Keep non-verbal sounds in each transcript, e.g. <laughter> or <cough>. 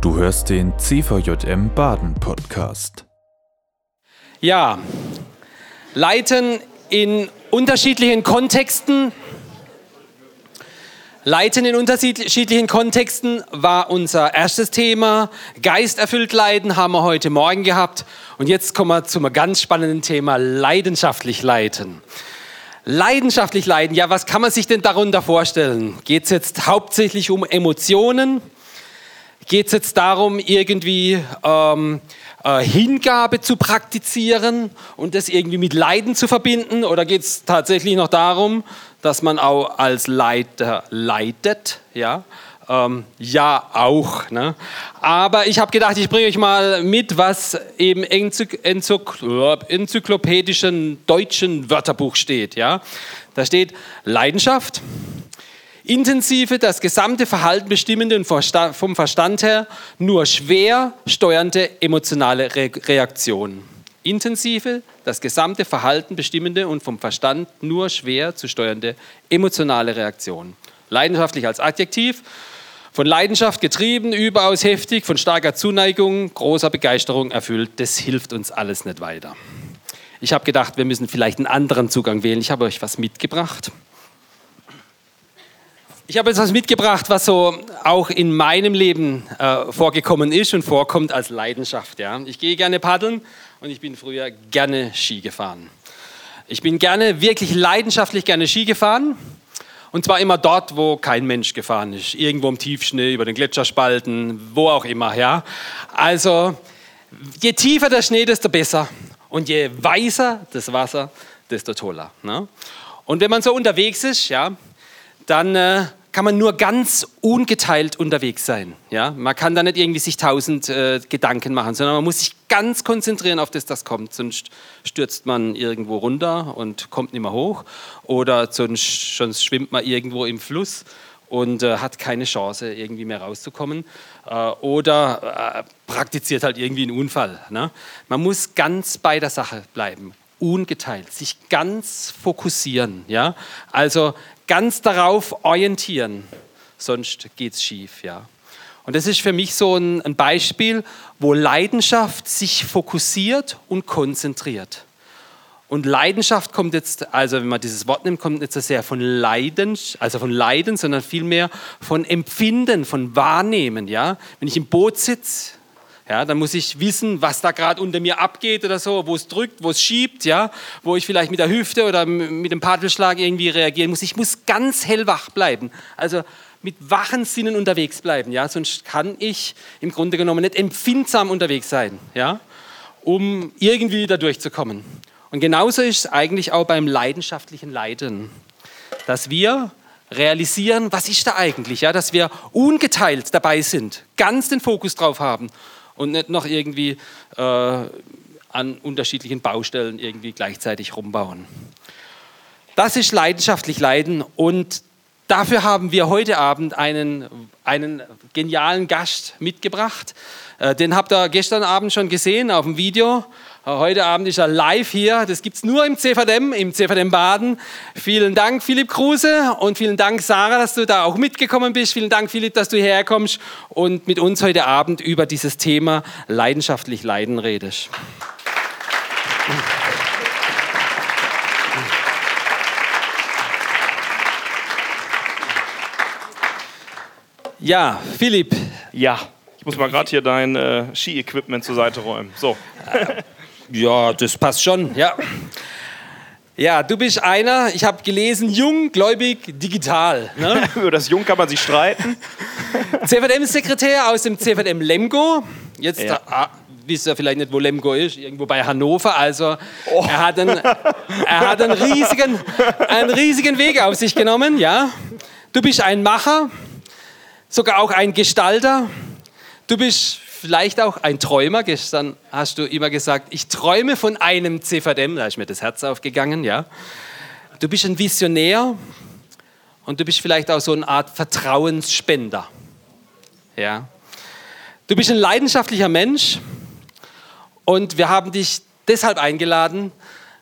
Du hörst den CVJM Baden Podcast. Ja, Leiten in unterschiedlichen Kontexten. Leiten in unterschiedlichen Kontexten war unser erstes Thema. Geisterfüllt leiden haben wir heute Morgen gehabt. Und jetzt kommen wir zum ganz spannenden Thema leidenschaftlich leiten. Leidenschaftlich leiden, ja, was kann man sich denn darunter vorstellen? Geht es jetzt hauptsächlich um Emotionen? Geht es jetzt darum, irgendwie ähm, äh, Hingabe zu praktizieren und das irgendwie mit Leiden zu verbinden? Oder geht es tatsächlich noch darum, dass man auch als Leiter leidet? Ja, ähm, ja auch. Ne? Aber ich habe gedacht, ich bringe euch mal mit, was im enzyklopädischen deutschen Wörterbuch steht. Ja? Da steht Leidenschaft, intensive, das gesamte Verhalten bestimmende und vom Verstand her nur schwer steuernde emotionale Reaktion. Intensive, das gesamte Verhalten bestimmende und vom Verstand nur schwer zu steuernde emotionale Reaktion. Leidenschaftlich als Adjektiv, von Leidenschaft getrieben, überaus heftig, von starker Zuneigung, großer Begeisterung erfüllt. Das hilft uns alles nicht weiter. Ich habe gedacht, wir müssen vielleicht einen anderen Zugang wählen. Ich habe euch was mitgebracht. Ich habe jetzt was mitgebracht, was so auch in meinem Leben äh, vorgekommen ist und vorkommt als Leidenschaft. Ja. Ich gehe gerne paddeln und ich bin früher gerne Ski gefahren. Ich bin gerne, wirklich leidenschaftlich gerne Ski gefahren. Und zwar immer dort, wo kein Mensch gefahren ist. Irgendwo im Tiefschnee, über den Gletscherspalten, wo auch immer. Ja. Also, je tiefer der Schnee, desto besser. Und je weißer das Wasser, desto toller. Ne? Und wenn man so unterwegs ist, ja, dann äh, kann man nur ganz ungeteilt unterwegs sein. Ja? Man kann da nicht irgendwie sich tausend äh, Gedanken machen, sondern man muss sich ganz konzentrieren auf das, das kommt. Sonst stürzt man irgendwo runter und kommt nicht mehr hoch. Oder sonst, sonst schwimmt man irgendwo im Fluss und äh, hat keine Chance, irgendwie mehr rauszukommen. Äh, oder äh, praktiziert halt irgendwie einen Unfall. Ne? Man muss ganz bei der Sache bleiben ungeteilt, sich ganz fokussieren. Ja? Also ganz darauf orientieren, sonst geht es schief. Ja. Und das ist für mich so ein, ein Beispiel, wo Leidenschaft sich fokussiert und konzentriert. Und Leidenschaft kommt jetzt, also wenn man dieses Wort nimmt, kommt nicht so sehr von Leiden, also von Leiden, sondern vielmehr von Empfinden, von Wahrnehmen. Ja? Wenn ich im Boot sitze, ja, dann muss ich wissen, was da gerade unter mir abgeht oder so, wo es drückt, wo es schiebt, ja, wo ich vielleicht mit der Hüfte oder mit dem Paddelschlag irgendwie reagieren muss. Ich muss ganz hellwach bleiben. Also mit wachen Sinnen unterwegs bleiben, ja, sonst kann ich im Grunde genommen nicht empfindsam unterwegs sein, ja, um irgendwie da durchzukommen. Und genauso ist es eigentlich auch beim leidenschaftlichen Leiden, dass wir realisieren, was ist da eigentlich, ja, dass wir ungeteilt dabei sind, ganz den Fokus drauf haben und nicht noch irgendwie äh, an unterschiedlichen Baustellen irgendwie gleichzeitig rumbauen. Das ist leidenschaftlich Leiden und dafür haben wir heute Abend einen, einen genialen Gast mitgebracht. Äh, den habt ihr gestern Abend schon gesehen auf dem Video. Heute Abend ist er live hier. Das gibt es nur im CVDM, im CVDM Baden. Vielen Dank, Philipp Kruse. Und vielen Dank, Sarah, dass du da auch mitgekommen bist. Vielen Dank, Philipp, dass du hierher kommst und mit uns heute Abend über dieses Thema leidenschaftlich Leiden redest. Ja, Philipp. Ja, ich muss mal gerade hier dein äh, Ski-Equipment zur Seite räumen. So. Ja, das passt schon, ja. Ja, du bist einer, ich habe gelesen, jung, gläubig, digital. Ne? <laughs> Über das Jung kann man sich streiten. CVM-Sekretär aus dem CVM Lemgo. Jetzt ja. ah, wisst ihr vielleicht nicht, wo Lemgo ist, irgendwo bei Hannover. Also oh. er, hat einen, er hat einen riesigen, einen riesigen Weg auf sich genommen. Ja. Du bist ein Macher, sogar auch ein Gestalter. Du bist vielleicht auch ein Träumer. Gestern hast du immer gesagt, ich träume von einem CVDM. Da ist mir das Herz aufgegangen, ja. Du bist ein Visionär und du bist vielleicht auch so eine Art Vertrauensspender. Ja. Du bist ein leidenschaftlicher Mensch und wir haben dich deshalb eingeladen,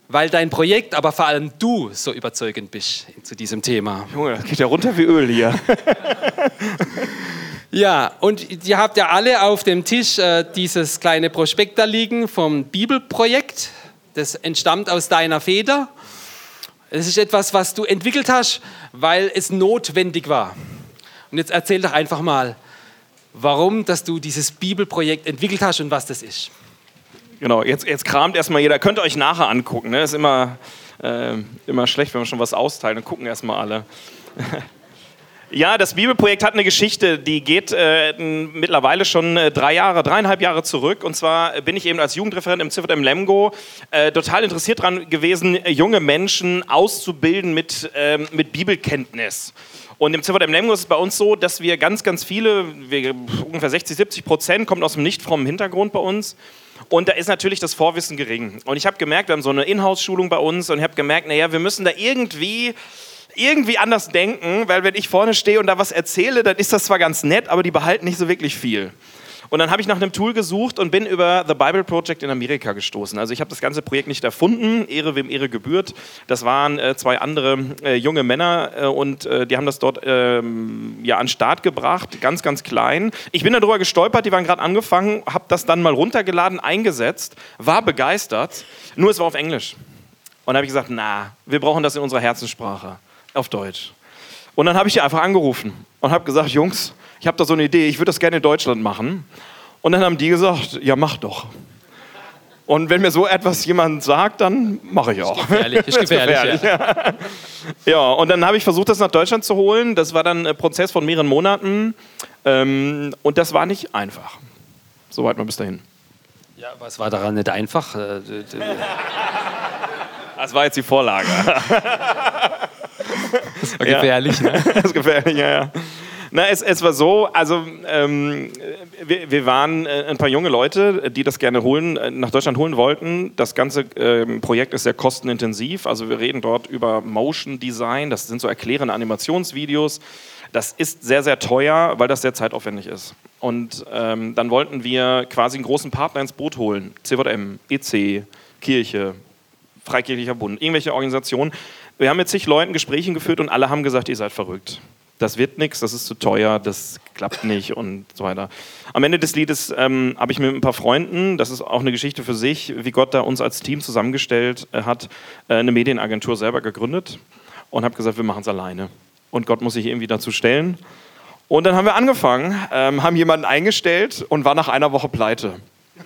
weil dein Projekt, aber vor allem du so überzeugend bist zu diesem Thema. Junge, das geht ja runter wie Öl hier. <laughs> Ja, und ihr habt ja alle auf dem Tisch äh, dieses kleine Prospekt da liegen vom Bibelprojekt. Das entstammt aus deiner Feder. Es ist etwas, was du entwickelt hast, weil es notwendig war. Und jetzt erzähl doch einfach mal, warum, dass du dieses Bibelprojekt entwickelt hast und was das ist. Genau, jetzt, jetzt kramt erstmal jeder. Könnt ihr euch nachher angucken. Ne? Ist immer, äh, immer schlecht, wenn wir schon was austeilen. Dann gucken erstmal alle. <laughs> Ja, das Bibelprojekt hat eine Geschichte, die geht äh, mittlerweile schon äh, drei Jahre, dreieinhalb Jahre zurück. Und zwar bin ich eben als Jugendreferent im Ziffert im Lemgo äh, total interessiert daran gewesen, junge Menschen auszubilden mit, ähm, mit Bibelkenntnis. Und im Ziffert im Lemgo ist es bei uns so, dass wir ganz, ganz viele, wir, ungefähr 60, 70 Prozent, kommen aus dem nicht frommen Hintergrund bei uns. Und da ist natürlich das Vorwissen gering. Und ich habe gemerkt, wir haben so eine Inhouse-Schulung bei uns und ich habe gemerkt, naja, wir müssen da irgendwie irgendwie anders denken, weil wenn ich vorne stehe und da was erzähle, dann ist das zwar ganz nett, aber die behalten nicht so wirklich viel. Und dann habe ich nach einem Tool gesucht und bin über The Bible Project in Amerika gestoßen. Also ich habe das ganze Projekt nicht erfunden, Ehre wem Ehre gebührt. Das waren äh, zwei andere äh, junge Männer äh, und äh, die haben das dort ähm, ja, an Start gebracht, ganz, ganz klein. Ich bin darüber gestolpert, die waren gerade angefangen, habe das dann mal runtergeladen, eingesetzt, war begeistert, nur es war auf Englisch. Und habe ich gesagt, na, wir brauchen das in unserer Herzenssprache auf Deutsch. Und dann habe ich die einfach angerufen und habe gesagt, Jungs, ich habe da so eine Idee, ich würde das gerne in Deutschland machen. Und dann haben die gesagt, ja, mach doch. Und wenn mir so etwas jemand sagt, dann mache ich auch. Ist gefährlich, ist <laughs> gefährlich, ja. ja, und dann habe ich versucht, das nach Deutschland zu holen. Das war dann ein Prozess von mehreren Monaten. Ähm, und das war nicht einfach. Soweit mal bis dahin. Ja, was war daran nicht einfach? Äh, das war jetzt die Vorlage. <laughs> Das war gefährlich, <laughs> ja. ne? das ist gefährlich, ja, ja. Na, es, es war so, also ähm, wir, wir, waren äh, ein paar junge Leute, die das gerne holen, äh, nach Deutschland holen wollten. Das ganze ähm, Projekt ist sehr kostenintensiv. Also wir reden dort über Motion Design, das sind so erklärende Animationsvideos. Das ist sehr, sehr teuer, weil das sehr zeitaufwendig ist. Und ähm, dann wollten wir quasi einen großen Partner ins Boot holen. CVM, EC, Kirche, Freikirchlicher Bund, irgendwelche Organisationen, wir haben mit zig Leuten Gespräche geführt und alle haben gesagt, ihr seid verrückt. Das wird nichts, das ist zu teuer, das klappt nicht und so weiter. Am Ende des Liedes ähm, habe ich mit ein paar Freunden, das ist auch eine Geschichte für sich, wie Gott da uns als Team zusammengestellt äh, hat, äh, eine Medienagentur selber gegründet und habe gesagt, wir machen es alleine. Und Gott muss sich irgendwie dazu stellen. Und dann haben wir angefangen, ähm, haben jemanden eingestellt und war nach einer Woche pleite.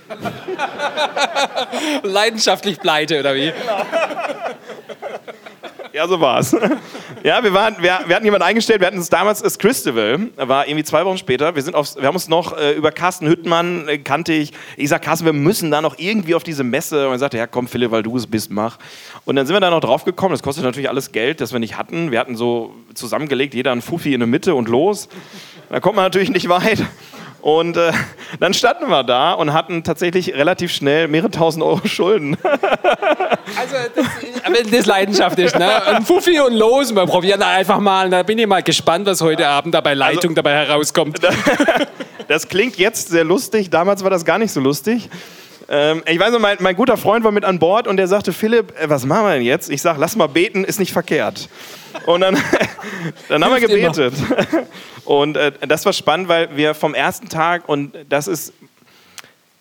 <laughs> Leidenschaftlich pleite, oder wie? Genau. Ja, so war's. <laughs> Ja, wir, waren, wir, wir hatten jemanden eingestellt, wir hatten uns damals das Christival, war irgendwie zwei Wochen später. Wir, sind aufs, wir haben uns noch äh, über Carsten Hüttmann, äh, kannte ich. Ich sag, Carsten, wir müssen da noch irgendwie auf diese Messe. Und er sagte, ja komm Philipp, weil du es bist, mach. Und dann sind wir da noch drauf gekommen, das kostet natürlich alles Geld, das wir nicht hatten. Wir hatten so zusammengelegt, jeder ein Fuffi in der Mitte und los. Da kommt man natürlich nicht weit. Und äh, <laughs> dann standen wir da und hatten tatsächlich relativ schnell mehrere tausend Euro Schulden. <laughs> Also, das, wenn das ist, ne? Ein Fuffi und los, wir probieren einfach mal. Da bin ich mal gespannt, was heute Abend da bei Leitung also, dabei herauskommt. <laughs> Das klingt jetzt sehr lustig, damals war das gar nicht so lustig. Ähm, ich weiß noch, mein, mein, guter Freund war mit an Bord und der sagte, Philipp, äh, was machen wir denn jetzt? Ich sage, lass mal beten, ist nicht verkehrt. Und dann, <laughs> dann haben wir gebetet. Immer. <laughs> Und äh, das war spannend, weil wir vom ersten Tag, und das ist,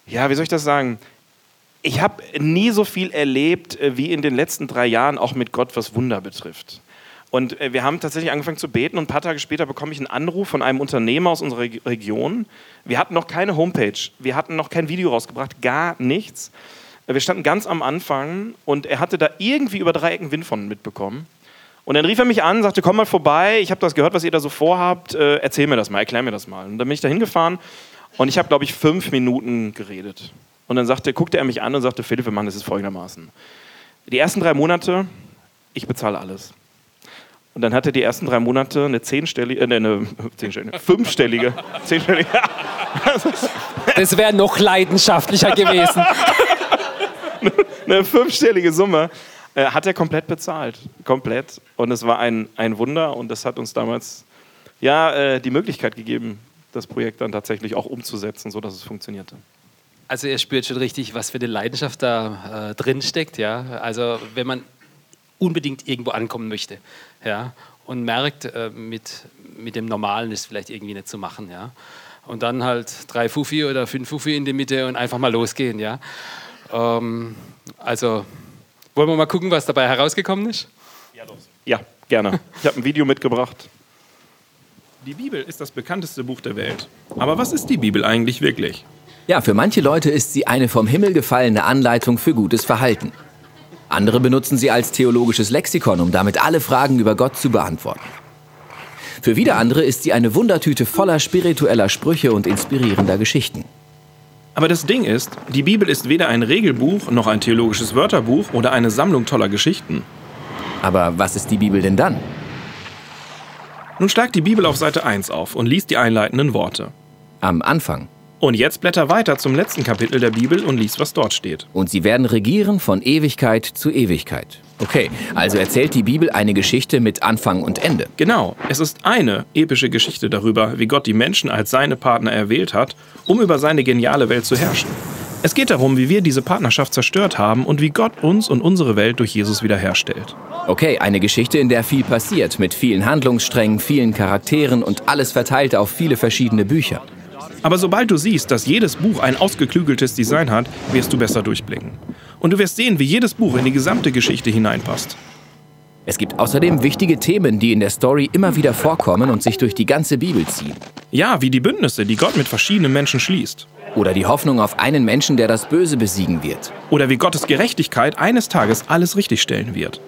ja, wie soll ich das sagen? Ich habe nie so viel erlebt äh, wie in den letzten drei Jahren, auch mit Gott, was Wunder betrifft. Und äh, wir haben tatsächlich angefangen zu beten und ein paar Tage später bekomme ich einen Anruf von einem Unternehmer aus unserer Region. Wir hatten noch keine Homepage, wir hatten noch kein Video rausgebracht, gar nichts. Wir standen ganz am Anfang und er hatte da irgendwie über drei Ecken Wind von mitbekommen. Und dann rief er mich an, sagte, komm mal vorbei, ich habe das gehört, was ihr da so vorhabt, äh, erzähl mir das mal, erklär mir das mal. Und dann bin ich da hingefahren und ich habe, glaube ich, fünf Minuten geredet. Und dann sagte, guckte er mich an und sagte, Philipp, wir machen das ist folgendermaßen. Die ersten drei Monate, ich bezahle alles. Und dann hat er die ersten drei Monate eine zehnstellige, äh, eine zehnstellige, fünfstellige, zehnstellige. <laughs> Das wäre noch leidenschaftlicher gewesen. <laughs> eine fünfstellige Summe äh, hat er komplett bezahlt. Komplett. Und es war ein, ein Wunder und das hat uns damals ja, äh, die Möglichkeit gegeben, das Projekt dann tatsächlich auch umzusetzen, sodass es funktionierte. Also ihr spürt schon richtig, was für eine Leidenschaft da äh, drin steckt. Ja? Also wenn man unbedingt irgendwo ankommen möchte. Ja? und merkt, äh, mit, mit dem Normalen ist vielleicht irgendwie nicht zu machen. Ja? Und dann halt drei Fuffi oder fünf Fuffi in die Mitte und einfach mal losgehen. Ja? Ähm, also wollen wir mal gucken, was dabei herausgekommen ist? Ja, los. Ja, gerne. Ich habe ein Video mitgebracht. Die Bibel ist das bekannteste Buch der Welt. Aber was ist die Bibel eigentlich wirklich? Ja, für manche Leute ist sie eine vom Himmel gefallene Anleitung für gutes Verhalten. Andere benutzen sie als theologisches Lexikon, um damit alle Fragen über Gott zu beantworten. Für wieder andere ist sie eine Wundertüte voller spiritueller Sprüche und inspirierender Geschichten. Aber das Ding ist, die Bibel ist weder ein Regelbuch noch ein theologisches Wörterbuch oder eine Sammlung toller Geschichten. Aber was ist die Bibel denn dann? Nun schlag die Bibel auf Seite 1 auf und lies die einleitenden Worte. Am Anfang. Und jetzt blätter weiter zum letzten Kapitel der Bibel und lies, was dort steht. Und sie werden regieren von Ewigkeit zu Ewigkeit. Okay, also erzählt die Bibel eine Geschichte mit Anfang und Ende. Genau, es ist eine epische Geschichte darüber, wie Gott die Menschen als seine Partner erwählt hat, um über seine geniale Welt zu herrschen. Es geht darum, wie wir diese Partnerschaft zerstört haben und wie Gott uns und unsere Welt durch Jesus wiederherstellt. Okay, eine Geschichte, in der viel passiert, mit vielen Handlungssträngen, vielen Charakteren und alles verteilt auf viele verschiedene Bücher. Aber sobald du siehst, dass jedes Buch ein ausgeklügeltes Design hat, wirst du besser durchblicken. Und du wirst sehen, wie jedes Buch in die gesamte Geschichte hineinpasst. Es gibt außerdem wichtige Themen, die in der Story immer wieder vorkommen und sich durch die ganze Bibel ziehen. Ja, wie die Bündnisse, die Gott mit verschiedenen Menschen schließt. Oder die Hoffnung auf einen Menschen, der das Böse besiegen wird. Oder wie Gottes Gerechtigkeit eines Tages alles richtigstellen wird.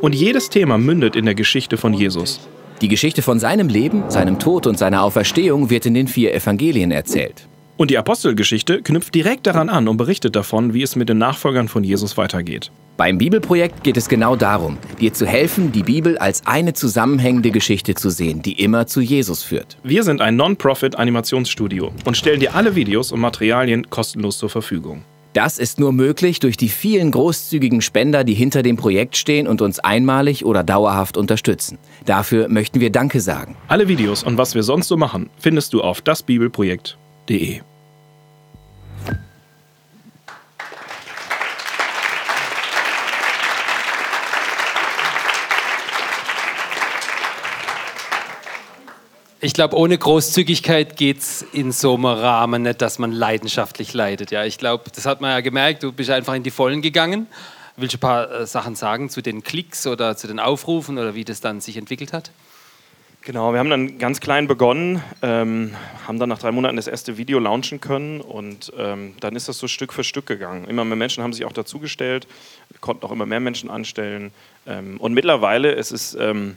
Und jedes Thema mündet in der Geschichte von Jesus. Die Geschichte von seinem Leben, seinem Tod und seiner Auferstehung wird in den vier Evangelien erzählt. Und die Apostelgeschichte knüpft direkt daran an und berichtet davon, wie es mit den Nachfolgern von Jesus weitergeht. Beim Bibelprojekt geht es genau darum, dir zu helfen, die Bibel als eine zusammenhängende Geschichte zu sehen, die immer zu Jesus führt. Wir sind ein Non-Profit-Animationsstudio und stellen dir alle Videos und Materialien kostenlos zur Verfügung. Das ist nur möglich durch die vielen großzügigen Spender, die hinter dem Projekt stehen und uns einmalig oder dauerhaft unterstützen. Dafür möchten wir Danke sagen. Alle Videos und was wir sonst so machen, findest du auf dasbibelprojekt.de. Ich glaube, ohne Großzügigkeit geht es in so einem Rahmen nicht, dass man leidenschaftlich leidet. Ja, ich glaube, das hat man ja gemerkt, du bist einfach in die Vollen gegangen. Willst du ein paar äh, Sachen sagen zu den Klicks oder zu den Aufrufen oder wie das dann sich entwickelt hat? Genau, wir haben dann ganz klein begonnen, ähm, haben dann nach drei Monaten das erste Video launchen können und ähm, dann ist das so Stück für Stück gegangen. Immer mehr Menschen haben sich auch dazugestellt, konnten auch immer mehr Menschen anstellen ähm, und mittlerweile ist es, ähm,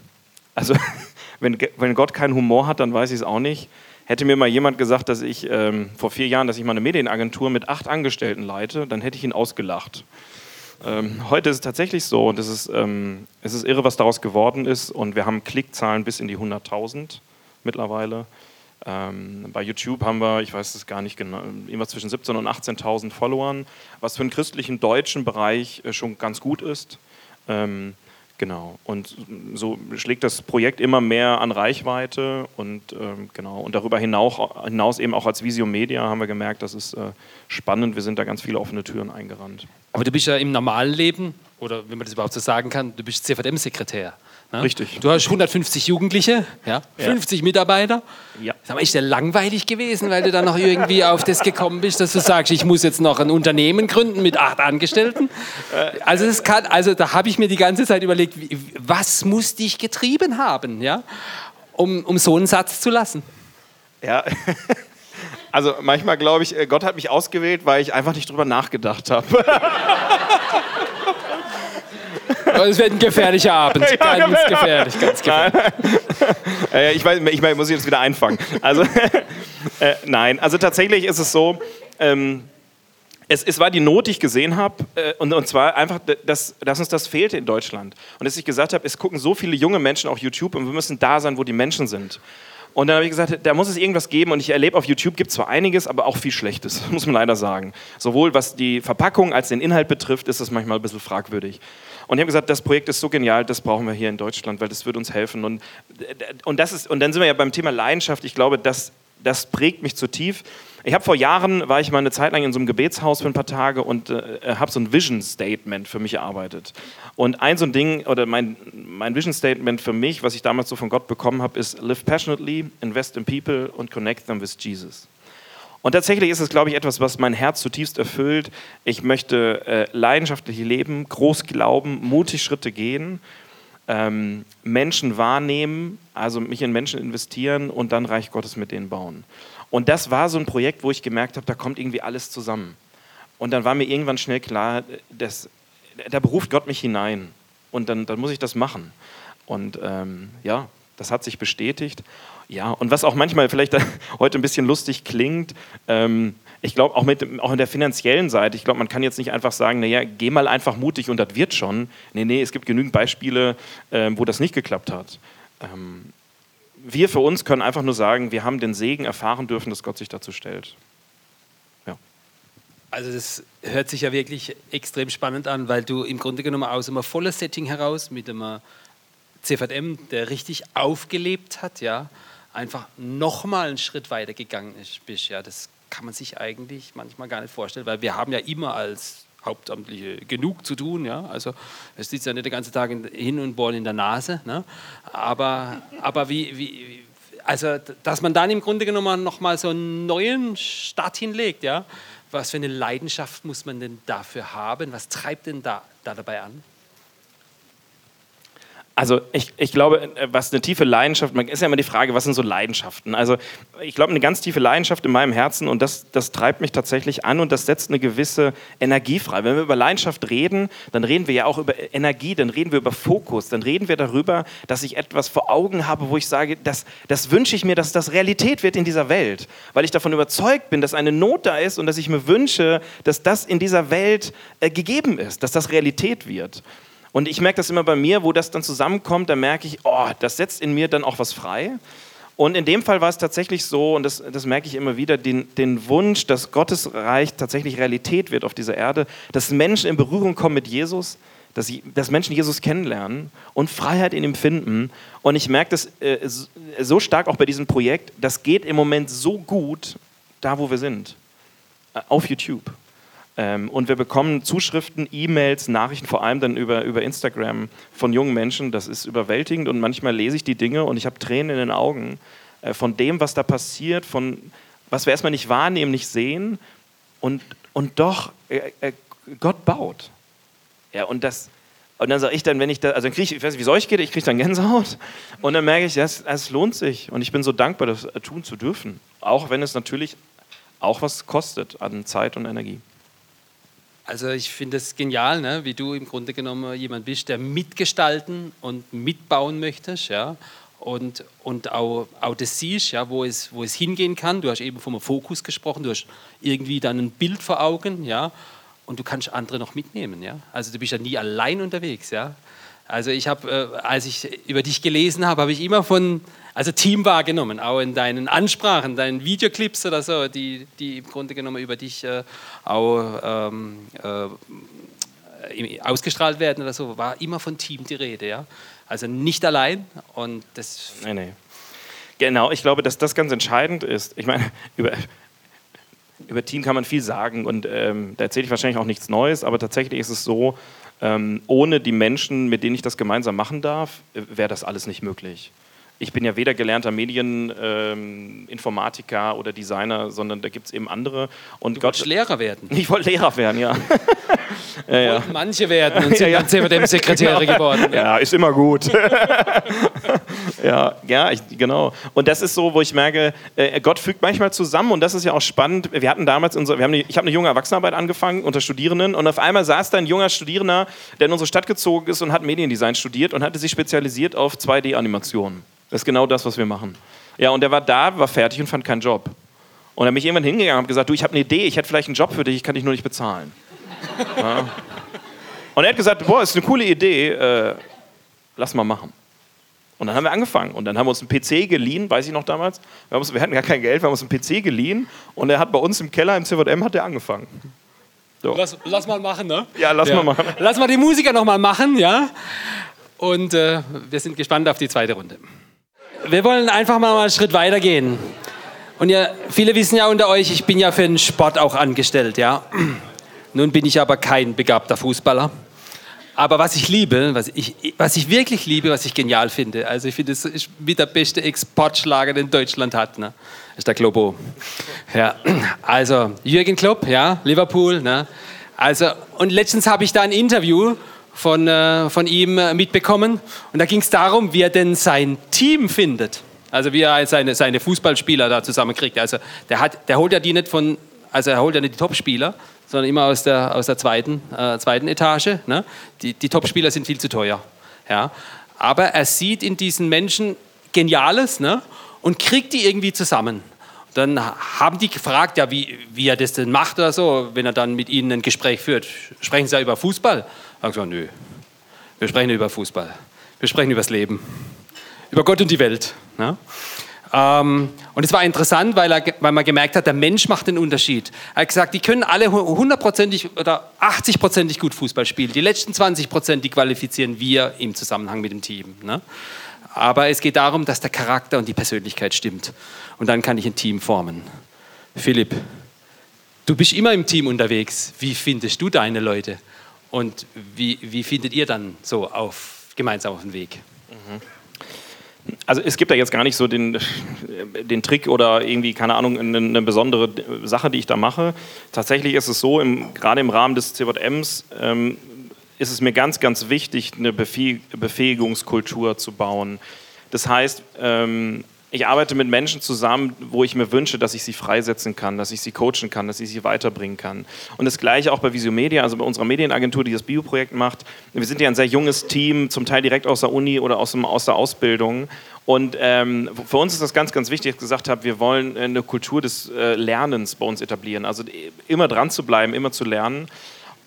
also <laughs> wenn, wenn Gott keinen Humor hat, dann weiß ich es auch nicht. Hätte mir mal jemand gesagt, dass ich ähm, vor vier Jahren, dass ich mal eine Medienagentur mit acht Angestellten leite, dann hätte ich ihn ausgelacht. Ähm, heute ist es tatsächlich so und es ist, ähm, es ist irre, was daraus geworden ist. Und wir haben Klickzahlen bis in die 100.000 mittlerweile. Ähm, bei YouTube haben wir, ich weiß es gar nicht genau, immer zwischen 17.000 und 18.000 Followern, was für einen christlichen deutschen Bereich äh, schon ganz gut ist. Ähm, Genau. Und so schlägt das Projekt immer mehr an Reichweite und ähm, genau. Und darüber hinaus, hinaus, eben auch als Visio Media haben wir gemerkt, das ist äh, spannend. Wir sind da ganz viele offene Türen eingerannt. Aber du bist ja im normalen Leben, oder wenn man das überhaupt so sagen kann, du bist CVM-Sekretär. Ne? Richtig. Du hast 150 Jugendliche, ja, 50 ja. Mitarbeiter. Ja. Sag mal, ist der langweilig gewesen, weil du dann noch irgendwie auf das gekommen bist, dass du sagst, ich muss jetzt noch ein Unternehmen gründen mit acht Angestellten? Also, das kann, also da habe ich mir die ganze Zeit überlegt, was muss dich getrieben haben, ja, um, um so einen Satz zu lassen? Ja. <laughs> Also manchmal glaube ich, äh, Gott hat mich ausgewählt, weil ich einfach nicht drüber nachgedacht habe. <laughs> Es wird ein gefährlicher Abend. <laughs> Ja, ganz genau. gefährlich, ganz gefährlich. Äh, <laughs> ich, weiß, ich muss jetzt wieder einfangen. Also, <laughs> äh, nein, also tatsächlich ist es so, ähm, es, es, war die Not, die ich gesehen habe, äh, und, und zwar einfach, dass, dass, uns das fehlte in Deutschland. Und dass ich gesagt habe, es gucken so viele junge Menschen auch YouTube und wir müssen da sein, wo die Menschen sind. Und dann habe ich gesagt, da muss es irgendwas geben. Und ich erlebe auf YouTube gibt es zwar einiges, aber auch viel Schlechtes, muss man leider sagen. Sowohl was die Verpackung als den Inhalt betrifft, ist das manchmal ein bisschen fragwürdig. Und ich habe gesagt, das Projekt ist so genial, das brauchen wir hier in Deutschland, weil das wird uns helfen. Und, und, das ist, und dann sind wir ja beim Thema Leidenschaft. Ich glaube, dass das prägt mich zu tief. Ich habe vor Jahren, war ich mal eine Zeit lang in so einem Gebetshaus für ein paar Tage und äh, habe so ein Vision Statement für mich erarbeitet. Und ein so ein Ding, oder mein, mein Vision Statement für mich, was ich damals so von Gott bekommen habe, ist Live passionately, invest in people und connect them with Jesus. Und tatsächlich ist es, glaube ich, etwas, was mein Herz zutiefst erfüllt. Ich möchte äh, leidenschaftlich leben, groß glauben, mutig Schritte gehen, ähm, Menschen wahrnehmen, also mich in Menschen investieren und dann Reich Gottes mit denen bauen. Und das war so ein Projekt, wo ich gemerkt habe, da kommt irgendwie alles zusammen. Und dann war mir irgendwann schnell klar, dass, da beruft Gott mich hinein. Und dann, dann muss ich das machen. Und ähm, ja, das hat sich bestätigt. Ja, und was auch manchmal vielleicht <laughs> heute ein bisschen lustig klingt, ähm, ich glaube auch, mit, auch in der finanziellen Seite, ich glaube, man kann jetzt nicht einfach sagen, naja, geh mal einfach mutig und das wird schon. Nee, nee, es gibt genügend Beispiele, äh, wo das nicht geklappt hat. Ähm, wir für uns können einfach nur sagen, wir haben den Segen erfahren dürfen, dass Gott sich dazu stellt. Ja. Also das hört sich ja wirklich extrem spannend an, weil du im Grunde genommen aus einem vollen Setting heraus mit einem CVM, der richtig aufgelebt hat, ja, einfach nochmal einen Schritt weiter gegangen bist. Ja, das kann man sich eigentlich manchmal gar nicht vorstellen, weil wir haben ja immer als Hauptamtliche genug zu tun. Ja? Also es sitzt ja nicht den ganzen Tag hin und bohren in der Nase. Ne? Aber, aber wie, wie, also dass man dann im Grunde genommen nochmal so einen neuen Start hinlegt. Ja? Was für eine Leidenschaft muss man denn dafür haben? Was treibt denn da, da dabei an? Also ich, ich glaube, äh, was eine tiefe Leidenschaft, man ist ja immer die Frage, was sind so Leidenschaften? Also ich glaube, eine ganz tiefe Leidenschaft in meinem Herzen und das, das treibt mich tatsächlich an und das setzt eine gewisse Energie frei. Wenn wir über Leidenschaft reden, dann reden wir ja auch über Energie, dann reden wir über Fokus, dann reden wir darüber, dass ich etwas vor Augen habe, wo ich sage, das, das wünsche ich mir, dass das Realität wird in dieser Welt, weil ich davon überzeugt bin, dass eine Not da ist und dass ich mir wünsche, dass das in dieser Welt äh, gegeben ist, dass das Realität wird. Und ich merke das immer bei mir, wo das dann zusammenkommt, da merke ich, oh, das setzt in mir dann auch was frei. Und in dem Fall war es tatsächlich so, und das, das merke ich immer wieder, den, den Wunsch, dass Gottes Reich tatsächlich Realität wird auf dieser Erde, dass Menschen in Berührung kommen mit Jesus, dass, dass Menschen Jesus kennenlernen und Freiheit in ihm finden. Und ich merke das äh, so stark auch bei diesem Projekt, das geht im Moment so gut da, wo wir sind, äh, auf YouTube. Ähm, und wir bekommen Zuschriften, E-Mails, Nachrichten, vor allem dann über, über Instagram von jungen Menschen. Das ist überwältigend und manchmal lese ich die Dinge und ich habe Tränen in den Augen äh, von dem, was da passiert, von was wir erstmal nicht wahrnehmen, nicht sehen und, und doch äh, äh, Gott baut. Ja, und das, und dann sage ich dann, wenn ich da, also dann kriege ich, ich weiß nicht, wie es euch geht, ich kriege dann Gänsehaut. Und dann merke ich, es lohnt sich. Und ich bin so dankbar, das tun zu dürfen. Auch wenn es natürlich auch was kostet an Zeit und Energie. Also ich finde es genial, ne? wie du im Grunde genommen jemand bist, der mitgestalten und mitbauen möchtest, ja. Und, und auch, auch das siehst, ja, wo, es, wo es hingehen kann. Du hast eben vom Fokus gesprochen, du hast irgendwie dann ein Bild vor Augen, ja, und du kannst andere noch mitnehmen, ja. Also du bist ja nie allein unterwegs, ja. Also ich habe, äh, als ich über dich gelesen habe, habe ich immer von also Team wahrgenommen, auch in deinen Ansprachen, deinen Videoclips oder so, die, die im Grunde genommen über dich äh, auch ähm, äh, ausgestrahlt werden oder so, war immer von Team die Rede, ja. Also nicht allein und das. Nee, nee. Genau, ich glaube, dass das ganz entscheidend ist. Ich meine, <laughs> über, über Team kann man viel sagen und ähm, da erzähle ich wahrscheinlich auch nichts Neues, aber tatsächlich ist es so, ähm, ohne die Menschen, mit denen ich das gemeinsam machen darf, äh, wäre das alles nicht möglich ich bin ja weder gelernter Medieninformatiker ähm, oder Designer, sondern da gibt es eben andere. Und du Gott, Lehrer werden. Ich wollte Lehrer werden, ja. <laughs> ja, ja. Manche werden und <laughs> sind ja, ja. dann Sekretäre geworden. Ja, ist immer gut. <laughs> ja, ja ich, genau. Und das ist so, wo ich merke, äh, Gott fügt manchmal zusammen und das ist ja auch spannend. Wir hatten damals, unsere, wir haben eine, ich habe eine junge Erwachsenenarbeit angefangen unter Studierenden und auf einmal saß da ein junger Studierender, der in unsere Stadt gezogen ist und hat Mediendesign studiert und hatte sich spezialisiert auf 2D-Animationen. Das ist genau das, was wir machen. Ja, und er war da, war fertig und fand keinen Job. Und er mich irgendwann hingegangen und gesagt, du, ich habe eine Idee, ich hätte vielleicht einen Job für dich, ich kann dich nur nicht bezahlen. <laughs> Ja. Und er hat gesagt, boah, ist eine coole Idee, äh, lass mal machen. Und dann haben wir angefangen und dann haben wir uns einen PC geliehen, weiß ich noch damals. Wir, uns, wir hatten gar kein Geld, wir haben uns einen PC geliehen und er hat bei uns im Keller im CVM hat er angefangen. So. Lass, lass, mal machen, ne? Ja, lass ja. mal machen. Lass mal die Musiker noch mal machen, ja? Und äh, wir sind gespannt auf die zweite Runde wir wollen einfach mal einen Schritt weiter gehen. Und ja, viele wissen ja unter euch, ich bin ja für den Sport auch angestellt, ja. Nun bin ich aber kein begabter Fußballer. Aber was ich liebe, was ich, was ich wirklich liebe, was ich genial finde, also ich finde, es ist mit der beste Exportschlager, den Deutschland hat, ne? ist der Globo. Ja, also Jürgen Klopp, ja, Liverpool. Ne? Also, und letztens habe ich da ein Interview von, äh, von ihm äh, mitbekommen und da ging es darum, wie er denn sein Team findet. Also wie er seine, seine Fußballspieler da zusammenkriegt. Also der, hat, der holt ja die nicht von, also er holt ja nicht die Topspieler, sondern immer aus der, aus der zweiten, äh, zweiten Etage. Ne? Die, die Topspieler sind viel zu teuer. Ja? Aber er sieht in diesen Menschen Geniales ne? und kriegt die irgendwie zusammen. Dann haben die gefragt, ja, wie, wie er das denn macht oder so, wenn er dann mit ihnen ein Gespräch führt. Sprechen sie ja über Fußball? Dann gesagt, nö, wir sprechen über Fußball. Wir sprechen über das Leben, über Gott und die Welt. Ne? Ähm, und es war interessant, weil, er, weil man gemerkt hat, der Mensch macht den Unterschied. Er hat gesagt, die können alle hundertprozentig oder 80-prozentig gut Fußball spielen. Die letzten 20 Prozent, die qualifizieren wir im Zusammenhang mit dem Team. Ne? Aber es geht darum, dass der Charakter und die Persönlichkeit stimmt. Und dann kann ich ein Team formen. Philipp, du bist immer im Team unterwegs. Wie findest du deine Leute? Und wie, wie findet ihr dann so auf, gemeinsam auf den Weg? Mhm. Also es gibt da jetzt gar nicht so den, den Trick oder irgendwie, keine Ahnung, eine, eine, besondere Sache, die ich da mache. Tatsächlich ist es so, im, gerade im Rahmen des CWMs ähm, ist es mir ganz, ganz wichtig, eine Befähigungskultur zu bauen. Das heißt, ähm, ich arbeite mit Menschen zusammen, wo ich mir wünsche, dass ich sie freisetzen kann, dass ich sie coachen kann, dass ich sie weiterbringen kann. Und das Gleiche auch bei Visio Media, also bei unserer Medienagentur, die das Bioprojekt macht. Wir sind ja ein sehr junges Team, zum Teil direkt aus der Uni oder aus, dem, aus der Ausbildung. Und ähm, für uns ist das ganz, ganz wichtig, dass ich gesagt habe, wir wollen eine Kultur des äh, Lernens bei uns etablieren. Also immer dran zu bleiben, immer zu lernen.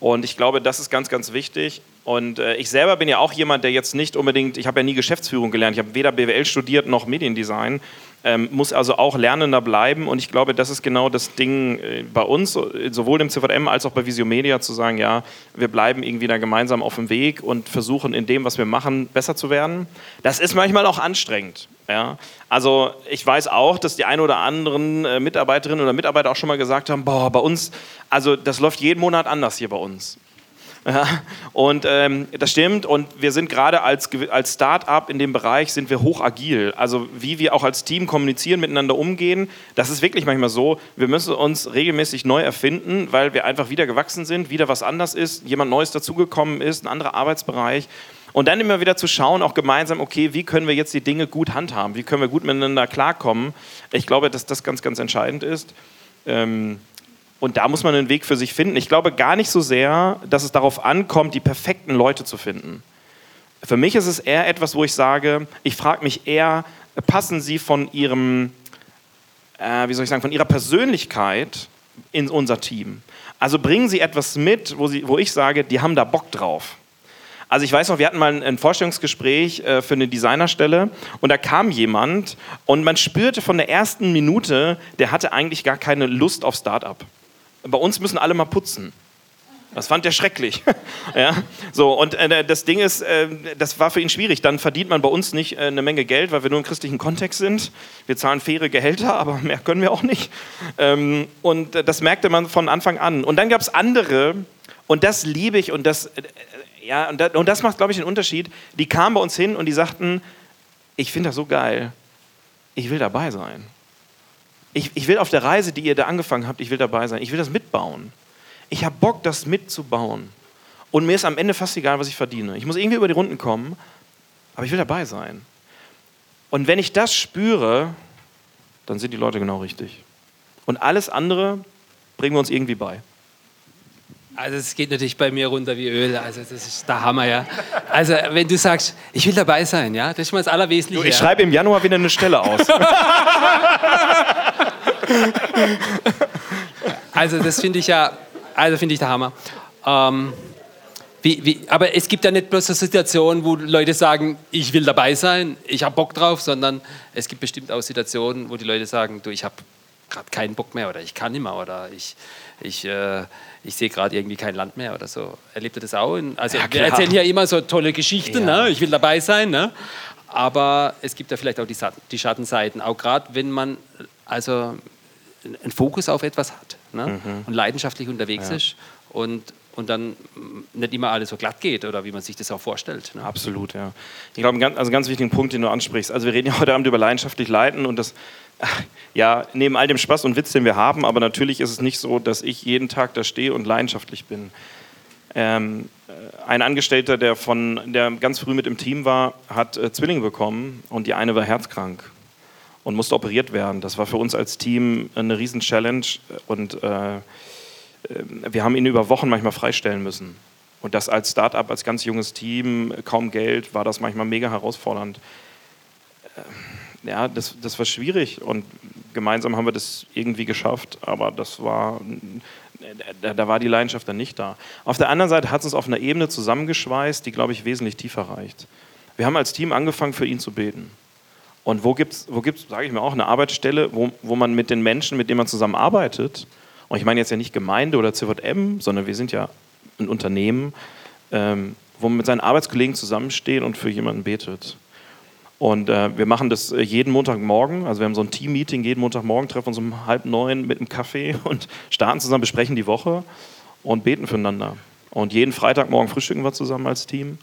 Und ich glaube, das ist ganz, ganz wichtig. Und äh, ich selber bin ja auch jemand, der jetzt nicht unbedingt, ich habe ja nie Geschäftsführung gelernt, ich habe weder BWL studiert noch Mediendesign, ähm, muss also auch Lernender bleiben. Und ich glaube, das ist genau das Ding äh, bei uns, sowohl im CVM als auch bei Visio Media, zu sagen, ja, wir bleiben irgendwie da gemeinsam auf dem Weg und versuchen in dem, was wir machen, besser zu werden. Das ist manchmal auch anstrengend. Ja? Also ich weiß auch, dass die ein oder anderen äh, Mitarbeiterinnen oder Mitarbeiter auch schon mal gesagt haben, boah, bei uns, also das läuft jeden Monat anders hier bei uns. Ja, und ähm, das stimmt. Und wir sind gerade als, als Start-up in dem Bereich sind wir hoch agil. Also wie wir auch als Team kommunizieren, miteinander umgehen, das ist wirklich manchmal so. Wir müssen uns regelmäßig neu erfinden, weil wir einfach wieder gewachsen sind, wieder was anders ist, jemand Neues dazugekommen ist, ein anderer Arbeitsbereich. Und dann immer wieder zu schauen, auch gemeinsam, okay, wie können wir jetzt die Dinge gut handhaben? Wie können wir gut miteinander klarkommen? Ich glaube, dass das ganz, ganz entscheidend ist. Ähm, und da muss man einen Weg für sich finden. Ich glaube gar nicht so sehr, dass es darauf ankommt, die perfekten Leute zu finden. Für mich ist es eher etwas, wo ich sage, ich frage mich eher, passen sie von ihrem, äh, wie soll ich sagen, von ihrer Persönlichkeit in unser Team? Also bringen sie etwas mit, wo, sie, wo ich sage, die haben da Bock drauf. Also ich weiß noch, wir hatten mal ein Vorstellungsgespräch äh, für eine Designerstelle und da kam jemand und man spürte von der ersten Minute, der hatte eigentlich gar keine Lust auf Startup. Bei uns müssen alle mal putzen. Das fand er schrecklich. <laughs> ja, so, und äh, das Ding ist, äh, das war für ihn schwierig. Dann verdient man bei uns nicht äh, eine Menge Geld, weil wir nur im christlichen Kontext sind. Wir zahlen faire Gehälter, aber <laughs> mehr können wir auch nicht. Ähm, und äh, das merkte man von Anfang an. Und dann gab es andere, und das liebe ich und das äh, ja, und, das, und das macht, glaube ich, den Unterschied. Die kamen bei uns hin und die sagten, ich finde das so geil, ich will dabei sein. Ich, ich will auf der Reise, die ihr da angefangen habt, ich will dabei sein. Ich will das mitbauen. Ich habe Bock, das mitzubauen. Und mir ist am Ende fast egal, was ich verdiene. Ich muss irgendwie über die Runden kommen, aber ich will dabei sein. Und wenn ich das spüre, dann sind die Leute genau richtig. Und alles andere bringen wir uns irgendwie bei. Also es geht natürlich bei mir runter wie Öl. Also das ist der Hammer, ja. Also wenn du sagst, ich will dabei sein, ja, das ist mal das Allerwesentliche. Du, ich schreibe im Januar wieder eine Stelle aus. <laughs> also das finde ich ja, also finde ich der Hammer. Ähm, wie, wie, aber es gibt ja nicht bloß eine Situation, wo Leute sagen, ich will dabei sein, ich habe Bock drauf, sondern es gibt bestimmt auch Situationen, wo die Leute sagen, du, ich habe gerade keinen Bock mehr oder ich kann nicht mehr oder ich, ich, äh, ich sehe gerade irgendwie kein Land mehr oder so. Erlebt ihr das auch? Also ja, wir erzählen hier immer so tolle Geschichten, ja. ne? ich will dabei sein, ne? aber es gibt ja vielleicht auch die, die Schattenseiten, auch gerade wenn man also einen Fokus auf etwas hat ne? und leidenschaftlich unterwegs ist und, und dann nicht immer alles so glatt geht oder wie man sich das auch vorstellt. Ne? Absolut, ja. Ich glaube, also einen ganz wichtigen Punkt, den du ansprichst. Also wir reden ja heute Abend über leidenschaftlich leiten und das, <laughs> ja, neben all dem Spaß und Witz, den wir haben, aber natürlich ist es nicht so, dass ich jeden Tag da stehe und leidenschaftlich bin. Ähm, äh, ein Angestellter, der, von, der ganz früh mit im Team war, hat äh, Zwillinge bekommen und die eine war herzkrank und musste operiert werden. Das war für uns als Team eine riesen Challenge und äh, äh, wir haben ihn über Wochen manchmal freistellen müssen. Und das als Startup, als ganz junges Team, kaum Geld, war das manchmal mega herausfordernd. Äh, ja, das, das war schwierig und gemeinsam haben wir das irgendwie geschafft, aber das war, da, da war die Leidenschaft dann nicht da. Auf der anderen Seite hat es uns auf einer Ebene zusammengeschweißt, die, glaube ich, wesentlich tiefer reicht. Wir haben als Team angefangen, für ihn zu beten. Und wo gibt es, wo gibt's, sage ich mir auch, eine Arbeitsstelle, wo, wo man mit den Menschen, mit denen man zusammenarbeitet, und ich meine jetzt ja nicht Gemeinde oder CVM, sondern wir sind ja ein Unternehmen, ähm, wo man mit seinen Arbeitskollegen zusammensteht und für jemanden betet. Und äh, wir machen das äh, jeden Montagmorgen. Also wir haben so ein Team-Meeting jeden Montagmorgen, treffen uns um halb neun mit einem Kaffee <laughs> und starten zusammen, besprechen die Woche und beten füreinander. Und jeden Freitagmorgen frühstücken wir zusammen als Team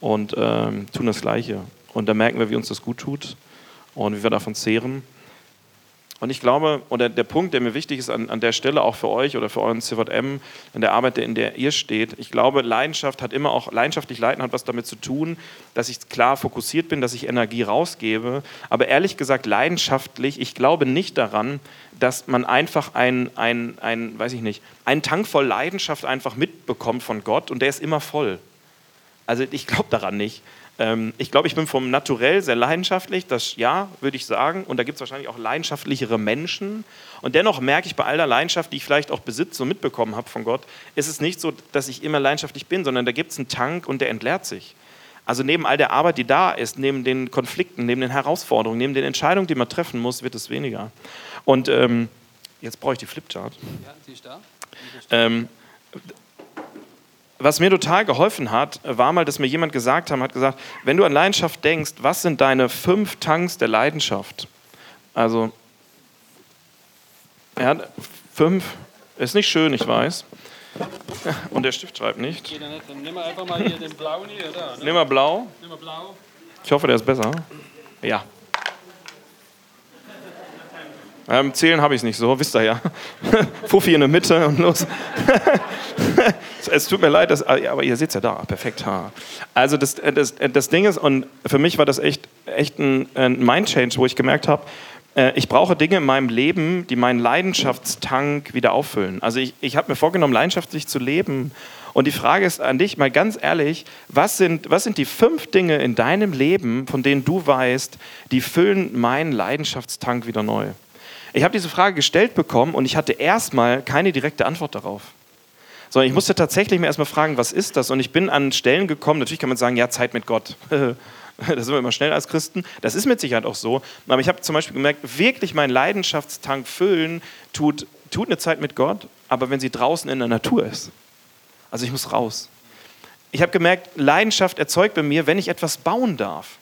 und ähm, tun das Gleiche. Und da merken wir, wie uns das gut tut und wie wir davon zehren. Und ich glaube, oder der Punkt, der mir wichtig ist an, an der Stelle auch für euch oder für euren CVM, in der Arbeit, in der ihr steht, ich glaube, Leidenschaft hat immer auch, leidenschaftlich leiten hat was damit zu tun, dass ich klar fokussiert bin, dass ich Energie rausgebe. Aber ehrlich gesagt, leidenschaftlich, ich glaube nicht daran, dass man einfach ein, ein, ein weiß ich nicht, einen Tank voll Leidenschaft einfach mitbekommt von Gott und der ist immer voll. Also ich glaube daran nicht. Ähm, ich glaube, ich bin vom Naturell sehr leidenschaftlich, das ja, würde ich sagen. Und da gibt es wahrscheinlich auch leidenschaftlichere Menschen. Und dennoch merke ich bei all der Leidenschaft, die ich vielleicht auch besitze und mitbekommen habe von Gott, ist es nicht so, dass ich immer leidenschaftlich bin, sondern da gibt es einen Tank und der entleert sich. Also neben all der Arbeit, die da ist, neben den Konflikten, neben den Herausforderungen, neben den Entscheidungen, die man treffen muss, wird es weniger. Und ähm, jetzt brauche ich die Flipchart. Ja, sie ist da. Ähm, was mir total geholfen hat, war mal, dass mir jemand gesagt hat, hat gesagt, wenn du an Leidenschaft denkst, was sind deine fünf Tanks der Leidenschaft? Also, er hat fünf, ist nicht schön, ich weiß. Und der Stift schreibt nicht. Geht nicht. Dann nimm einfach mal hier den blauen hier. Da, ne? Nimm mal blau. Nimm mal blau. Ich hoffe, der ist besser. Ja. Ähm, zählen habe ich es nicht so, wisst ihr ja. <laughs> Fuffi in der Mitte und los. <laughs> es tut mir leid, dass, ah, aber ihr seht es ja da, perfekt. Also das, äh, das, äh, das Ding ist, und für mich war das echt, echt ein, ein Mind-Change, wo ich gemerkt habe, äh, ich brauche Dinge in meinem Leben, die meinen Leidenschaftstank wieder auffüllen. Also ich, ich habe mir vorgenommen, leidenschaftlich zu leben. Und die Frage ist an dich, mal ganz ehrlich, was sind, was sind die fünf Dinge in deinem Leben, von denen du weißt, die füllen meinen Leidenschaftstank wieder neu? Ich habe diese Frage gestellt bekommen und ich hatte erstmal keine direkte Antwort darauf. Sondern ich musste tatsächlich mir erstmal fragen, was ist das? Und ich bin an Stellen gekommen, natürlich kann man sagen, ja, Zeit mit Gott. da sind wir immer schnell als Christen. Das ist mit Sicherheit auch so. Aber ich habe zum Beispiel gemerkt, wirklich meinen Leidenschaftstank füllen tut, tut eine Zeit mit Gott, aber wenn sie draußen in der Natur ist. Also ich muss raus. Ich habe gemerkt, Leidenschaft erzeugt bei mir, wenn ich etwas bauen darf.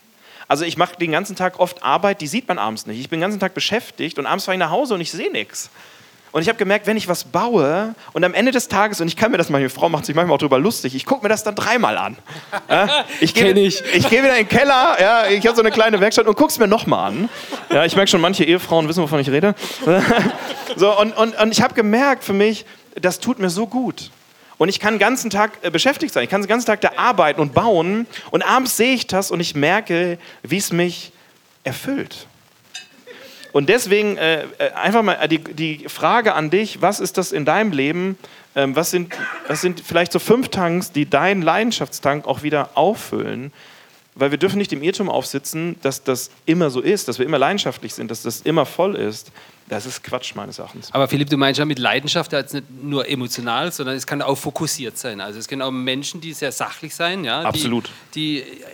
Also ich mache den ganzen Tag oft Arbeit, die sieht man abends nicht. Ich bin den ganzen Tag beschäftigt und abends fahre ich nach Hause und ich sehe nichts. Und ich habe gemerkt, wenn ich was baue und am Ende des Tages, und ich kann mir das meine Frau macht sich manchmal auch darüber lustig, ich gucke mir das dann dreimal an. Ja, <laughs> ich gehe ich. ich geh wieder in den Keller, ja, ich habe so eine kleine Werkstatt und gucke es mir nochmal an. Ja, ich merke schon, manche Ehefrauen wissen, wovon ich rede. <laughs> so, und, und, und ich habe gemerkt für mich, das tut mir so gut. Und ich kann den ganzen Tag äh, beschäftigt sein. Ich kann den ganzen Tag da arbeiten und bauen. Und abends sehe ich das und ich merke, wie es mich erfüllt. Und deswegen äh, äh einfach mal die, die Frage an dich, was ist das in deinem Leben? Ähm, was, sind, was sind vielleicht so fünf Tanks, die deinen Leidenschaftstank auch wieder auffüllen? Weil wir dürfen nicht im Irrtum aufsitzen, dass das immer so ist, dass wir immer leidenschaftlich sind, dass das immer voll ist. Das ist Quatsch meines Erachtens. Aber Philipp, du meinst ja mit Leidenschaft jetzt nicht nur emotional, sondern es kann auch fokussiert sein. Also es können auch Menschen, die sehr sachlich sein, ja, Absolut. Die, die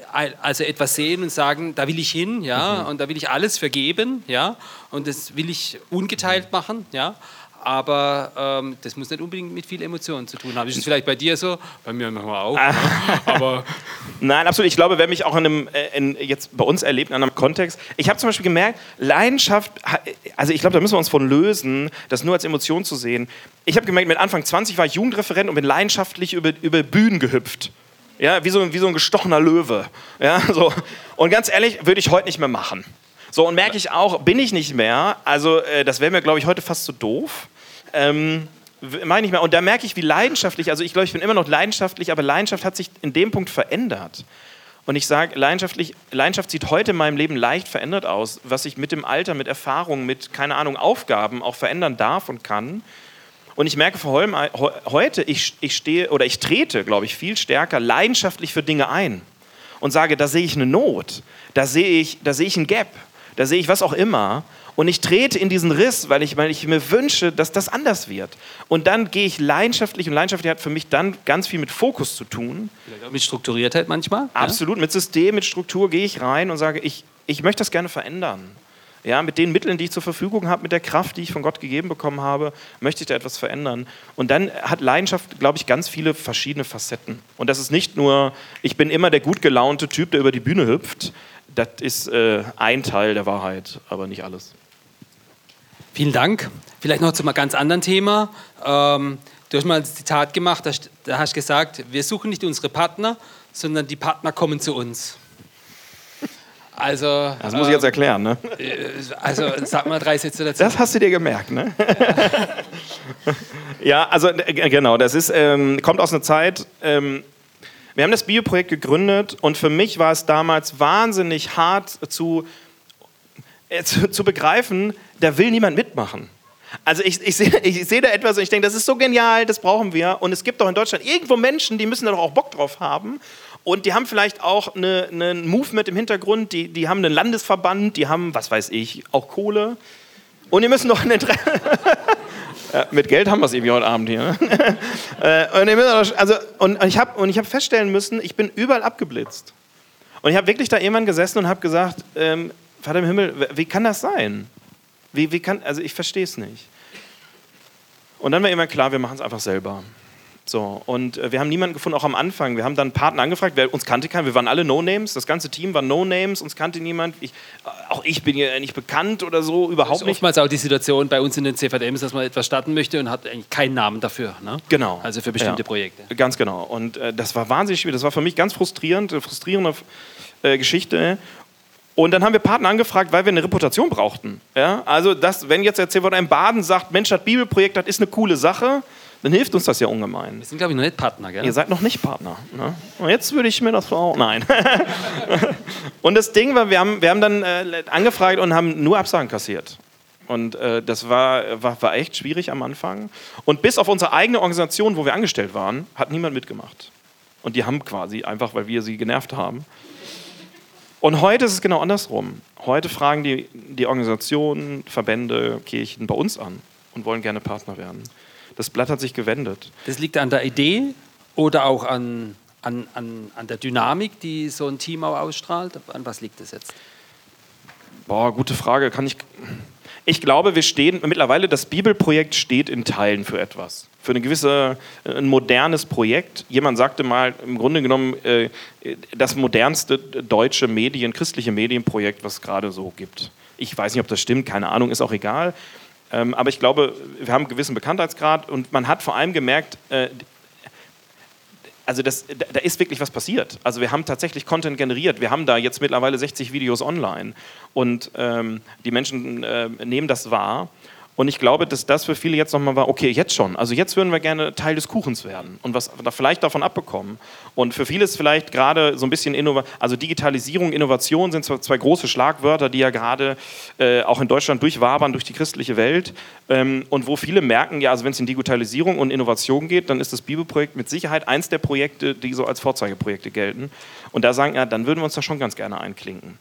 also etwas sehen und sagen, da will ich hin, ja, mhm. und da will ich alles vergeben, ja, und das will ich ungeteilt machen, ja. Aber ähm, das muss nicht unbedingt mit viel Emotionen zu tun haben. Ist es vielleicht bei dir so? Bei mir manchmal auch. ne? <laughs> Aber Nein, absolut. Ich glaube, wer mich auch in einem, äh, in, jetzt bei uns erlebt, in einem Kontext, ich habe zum Beispiel gemerkt, Leidenschaft, ha- also ich glaube, da müssen wir uns von lösen, das nur als Emotion zu sehen. Ich habe gemerkt, mit Anfang 20 war ich Jugendreferent und bin leidenschaftlich über, über Bühnen gehüpft. Ja, wie so, wie so ein gestochener Löwe. Ja, <laughs> so. Und ganz ehrlich, würde ich heute nicht mehr machen. So, und merke ich auch, bin ich nicht mehr. Also, äh, das wäre mir, glaube ich, heute fast zu doof. Ähm, meine ich mehr. Und da merke ich, wie leidenschaftlich, also ich glaube, ich bin immer noch leidenschaftlich, aber Leidenschaft hat sich in dem Punkt verändert. Und ich sage, leidenschaftlich, Leidenschaft sieht heute in meinem Leben leicht verändert aus, was ich mit dem Alter, mit Erfahrung, mit, keine Ahnung, Aufgaben auch verändern darf und kann. Und ich merke vor allem he- heute, ich, ich stehe oder ich trete, glaube ich, viel stärker leidenschaftlich für Dinge ein und sage, da sehe ich eine Not, da sehe ich, da sehe ich ein Gap, da sehe ich was auch immer. Und ich trete in diesen Riss, weil ich, weil ich mir wünsche, dass das anders wird. Und dann gehe ich leidenschaftlich und leidenschaftlich hat für mich dann ganz viel mit Fokus zu tun. vielleicht auch mit Strukturiertheit manchmal. ja? Absolut, mit System, mit Struktur gehe ich rein und sage, ich, ich möchte das gerne verändern. Ja, mit den Mitteln, die ich zur Verfügung habe, mit der Kraft, die ich von Gott gegeben bekommen habe, möchte ich da etwas verändern. Und dann hat Leidenschaft, glaube ich, ganz viele verschiedene Facetten. Und das ist nicht nur, ich bin immer der gut gelaunte Typ, der über die Bühne hüpft. Das ist äh, ein Teil der Wahrheit, aber nicht alles. Vielen Dank. Vielleicht noch zu einem ganz anderen Thema. Ähm, du hast mal ein Zitat gemacht, da da hast du gesagt, wir suchen nicht unsere Partner, sondern die Partner kommen zu uns. Also, Das muss ich jetzt erklären, ne? äh, also sag mal drei Sätze dazu. Das hast du dir gemerkt, ne? <laughs> ja, also äh, genau, das ist, ähm, kommt aus einer Zeit, ähm, wir haben das Bioprojekt gegründet und für mich war es damals wahnsinnig hart zu, äh, zu, zu begreifen, da will niemand mitmachen. Also ich, ich sehe ich sehe da etwas und ich denke, das ist so genial, das brauchen wir. Und es gibt doch in Deutschland irgendwo Menschen, die müssen da doch auch Bock drauf haben. Und die haben vielleicht auch eine, einen Movement im Hintergrund, die, die haben einen Landesverband, die haben, was weiß ich, auch Kohle. Und die müssen doch einen Interesse. <laughs> Ja, mit Geld haben wir es irgendwie heute Abend hier. Ne? <laughs> Äh, und, auch- also, und, und ich habe hab feststellen müssen, ich bin überall abgeblitzt. Und ich habe wirklich da irgendwann gesessen und habe gesagt, ähm, Vater im Himmel, wie kann das sein? Wie, wie kann, also ich verstehe es nicht. Und dann war immer klar, wir machen es einfach selber. So, und äh, wir haben niemanden gefunden, auch am Anfang. Wir haben dann einen Partner angefragt, wer uns kannte keiner. Wir waren alle No-Names, das ganze Team war No-Names, uns kannte niemand. Ich, äh, auch ich bin ja nicht bekannt oder so, überhaupt nicht. oftmals auch die Situation bei uns in den CVDMs, dass man etwas starten möchte und hat eigentlich keinen Namen dafür. Ne? Genau. Also für bestimmte Ja. Projekte. Ganz genau. Und äh, das war wahnsinnig schwierig. Das war für mich ganz frustrierend, eine frustrierende äh, Geschichte. Und dann haben wir Partner angefragt, weil wir eine Reputation brauchten. Ja? Also, das, wenn jetzt der CVM Baden sagt, Mensch, das Bibelprojekt, das ist eine coole Sache, dann hilft uns das ja ungemein. Wir sind, glaube ich, noch nicht Partner, gell? Ihr seid noch nicht Partner. Ne? Und jetzt würde ich mir das auch. Nein. <laughs> und das Ding war, wir haben, wir haben dann äh, angefragt und haben nur Absagen kassiert. Und äh, das war, war, war echt schwierig am Anfang. Und bis auf unsere eigene Organisation, wo wir angestellt waren, hat niemand mitgemacht. Und die haben quasi einfach, weil wir sie genervt haben. Und heute ist es genau andersrum. Heute fragen die, die Organisationen, Verbände, Kirchen bei uns an und wollen gerne Partner werden. Das Blatt hat sich gewendet. Das liegt an der Idee oder auch an, an, an, an der Dynamik, die so ein Team auch ausstrahlt. An was liegt das jetzt? Boah, gute Frage. Kann ich. Ich glaube, wir stehen mittlerweile, das Bibelprojekt steht in Teilen für etwas. Für eine gewisse, äh, ein modernes Projekt. Jemand sagte mal, im Grunde genommen, äh, das modernste deutsche Medien, christliche Medienprojekt, was es gerade so gibt. Ich weiß nicht, ob das stimmt, keine Ahnung, ist auch egal. Ähm, aber ich glaube, wir haben einen gewissen Bekanntheitsgrad und man hat vor allem gemerkt, äh, also das, da ist wirklich was passiert. Also wir haben tatsächlich Content generiert. Wir haben da jetzt mittlerweile 60 Videos online und ähm, die Menschen äh, nehmen das wahr. Und ich glaube, dass das für viele jetzt nochmal war, okay, jetzt schon. Also jetzt würden wir gerne Teil des Kuchens werden und was da vielleicht davon abbekommen. Und für viele ist vielleicht gerade so ein bisschen Innova also Digitalisierung, Innovation sind zwar zwei große Schlagwörter, die ja gerade äh, auch in Deutschland durchwabern durch die christliche Welt. Ähm, und wo viele merken, ja, also wenn es in Digitalisierung und Innovation geht, dann ist das Bibelprojekt mit Sicherheit eins der Projekte, die so als Vorzeigeprojekte gelten. Und da sagen, ja, dann würden wir uns da schon ganz gerne einklinken.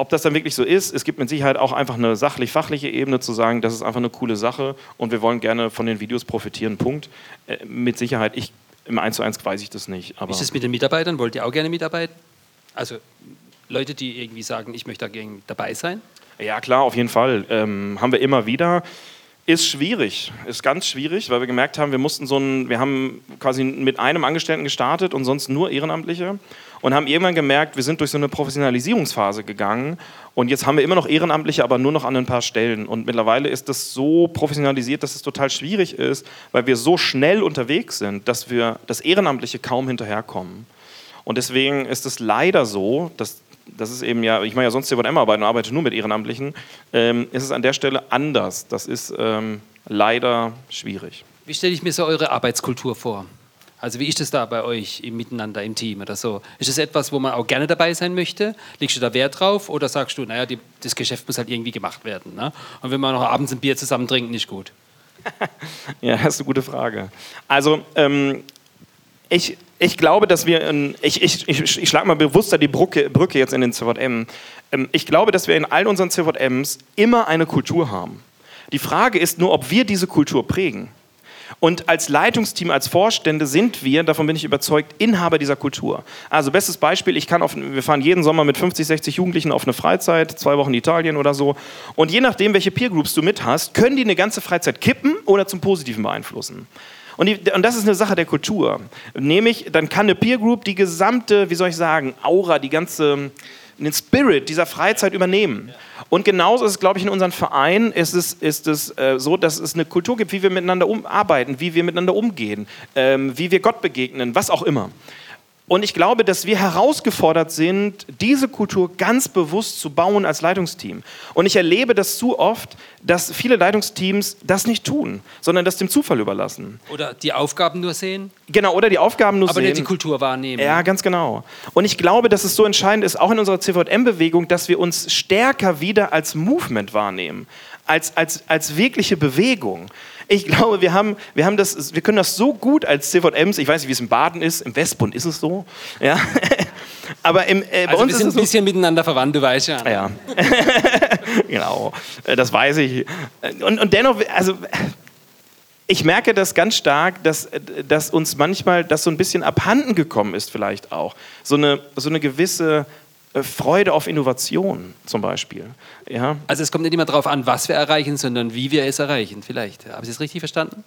Ob das dann wirklich so ist, es gibt mit Sicherheit auch einfach eine sachlich-fachliche Ebene zu sagen, das ist einfach eine coole Sache und wir wollen gerne von den Videos profitieren, Punkt. Äh, mit Sicherheit, ich, im 1 zu 1 weiß ich das nicht. Aber ist es mit den Mitarbeitern? Wollt ihr auch gerne mitarbeiten? Also Leute, die irgendwie sagen, ich möchte da gerne dabei sein? Ja, klar, auf jeden Fall. Ähm, haben wir immer wieder. ist schwierig, ist ganz schwierig, weil wir gemerkt haben, wir mussten so ein, wir haben quasi mit einem Angestellten gestartet und sonst nur Ehrenamtliche und haben irgendwann gemerkt, wir sind durch so eine Professionalisierungsphase gegangen und jetzt haben wir immer noch Ehrenamtliche, aber nur noch an ein paar Stellen und mittlerweile ist das so professionalisiert, dass es total schwierig ist, weil wir so schnell unterwegs sind, dass wir das Ehrenamtliche kaum hinterherkommen. Und deswegen ist es leider so, dass das ist eben ja, ich mache ja sonst CVM-Arbeit und arbeite nur mit Ehrenamtlichen, ähm, ist es an der Stelle anders. Das ist ähm, leider schwierig. Wie stelle ich mir so eure Arbeitskultur vor? Also wie ist das da bei euch im Miteinander im Team oder so? Ist das etwas, wo man auch gerne dabei sein möchte? Legst du da Wert drauf oder sagst du, naja, die, das Geschäft muss halt irgendwie gemacht werden? Ne? Und wenn man noch abends ein Bier zusammen trinkt, nicht gut? <laughs> ja, das ist eine gute Frage. Also ähm, ich, ich glaube, dass wir, in, ich, ich, ich, ich schlage mal bewusster die Brücke, Brücke jetzt in den CVM. Ähm, ich glaube, dass wir in all unseren CVMs immer eine Kultur haben. Die Frage ist nur, ob wir diese Kultur prägen. Und als Leitungsteam, als Vorstände sind wir, davon bin ich überzeugt, Inhaber dieser Kultur. Also bestes Beispiel, ich kann auf, wir fahren jeden Sommer mit 50, 60 Jugendlichen auf eine Freizeit, zwei Wochen Italien oder so. Und je nachdem, welche Peergroups du mit hast, können die eine ganze Freizeit kippen oder zum Positiven beeinflussen. Und, die, und, das ist eine Sache der Kultur. Nämlich, dann kann eine Peer Group die gesamte, wie soll ich sagen, Aura, die ganze, den Spirit dieser Freizeit übernehmen. Und genauso ist es, glaube ich, in unseren Vereinen ist es, ist es äh, so, dass es eine Kultur gibt, wie wir miteinander um, arbeiten, wie wir miteinander umgehen, ähm, wie wir Gott begegnen, was auch immer. Und ich glaube, dass wir herausgefordert sind, diese Kultur ganz bewusst zu bauen als Leitungsteam. Und ich erlebe das zu oft, dass viele Leitungsteams das nicht tun, sondern das dem Zufall überlassen. Oder die Aufgaben nur sehen? Genau, oder die Aufgaben nur Aber sehen. Aber nicht die Kultur wahrnehmen. Ja, ganz genau. Und ich glaube, dass es so entscheidend ist, auch in unserer CVM-Bewegung, dass wir uns stärker wieder als Movement wahrnehmen, als, als, als wirkliche Bewegung ich glaube, wir, haben, wir, haben das, wir können das so gut als CVMs, ich weiß nicht, wie es im Baden ist, im Westbund ist es so, ja. <laughs> Aber im, äh, bei also uns wir sind ist es ein bisschen so, miteinander verwandt, du weißt ja. Ja, <laughs> genau, äh, das weiß ich. Und, und dennoch, also ich merke das ganz stark, dass, dass uns manchmal das so ein bisschen abhanden gekommen ist, vielleicht auch. So eine, so eine gewisse äh, Freude auf Innovation zum Beispiel. Ja. Also es kommt nicht immer darauf an, was wir erreichen, sondern wie wir es erreichen. Vielleicht. Habe ich das richtig verstanden?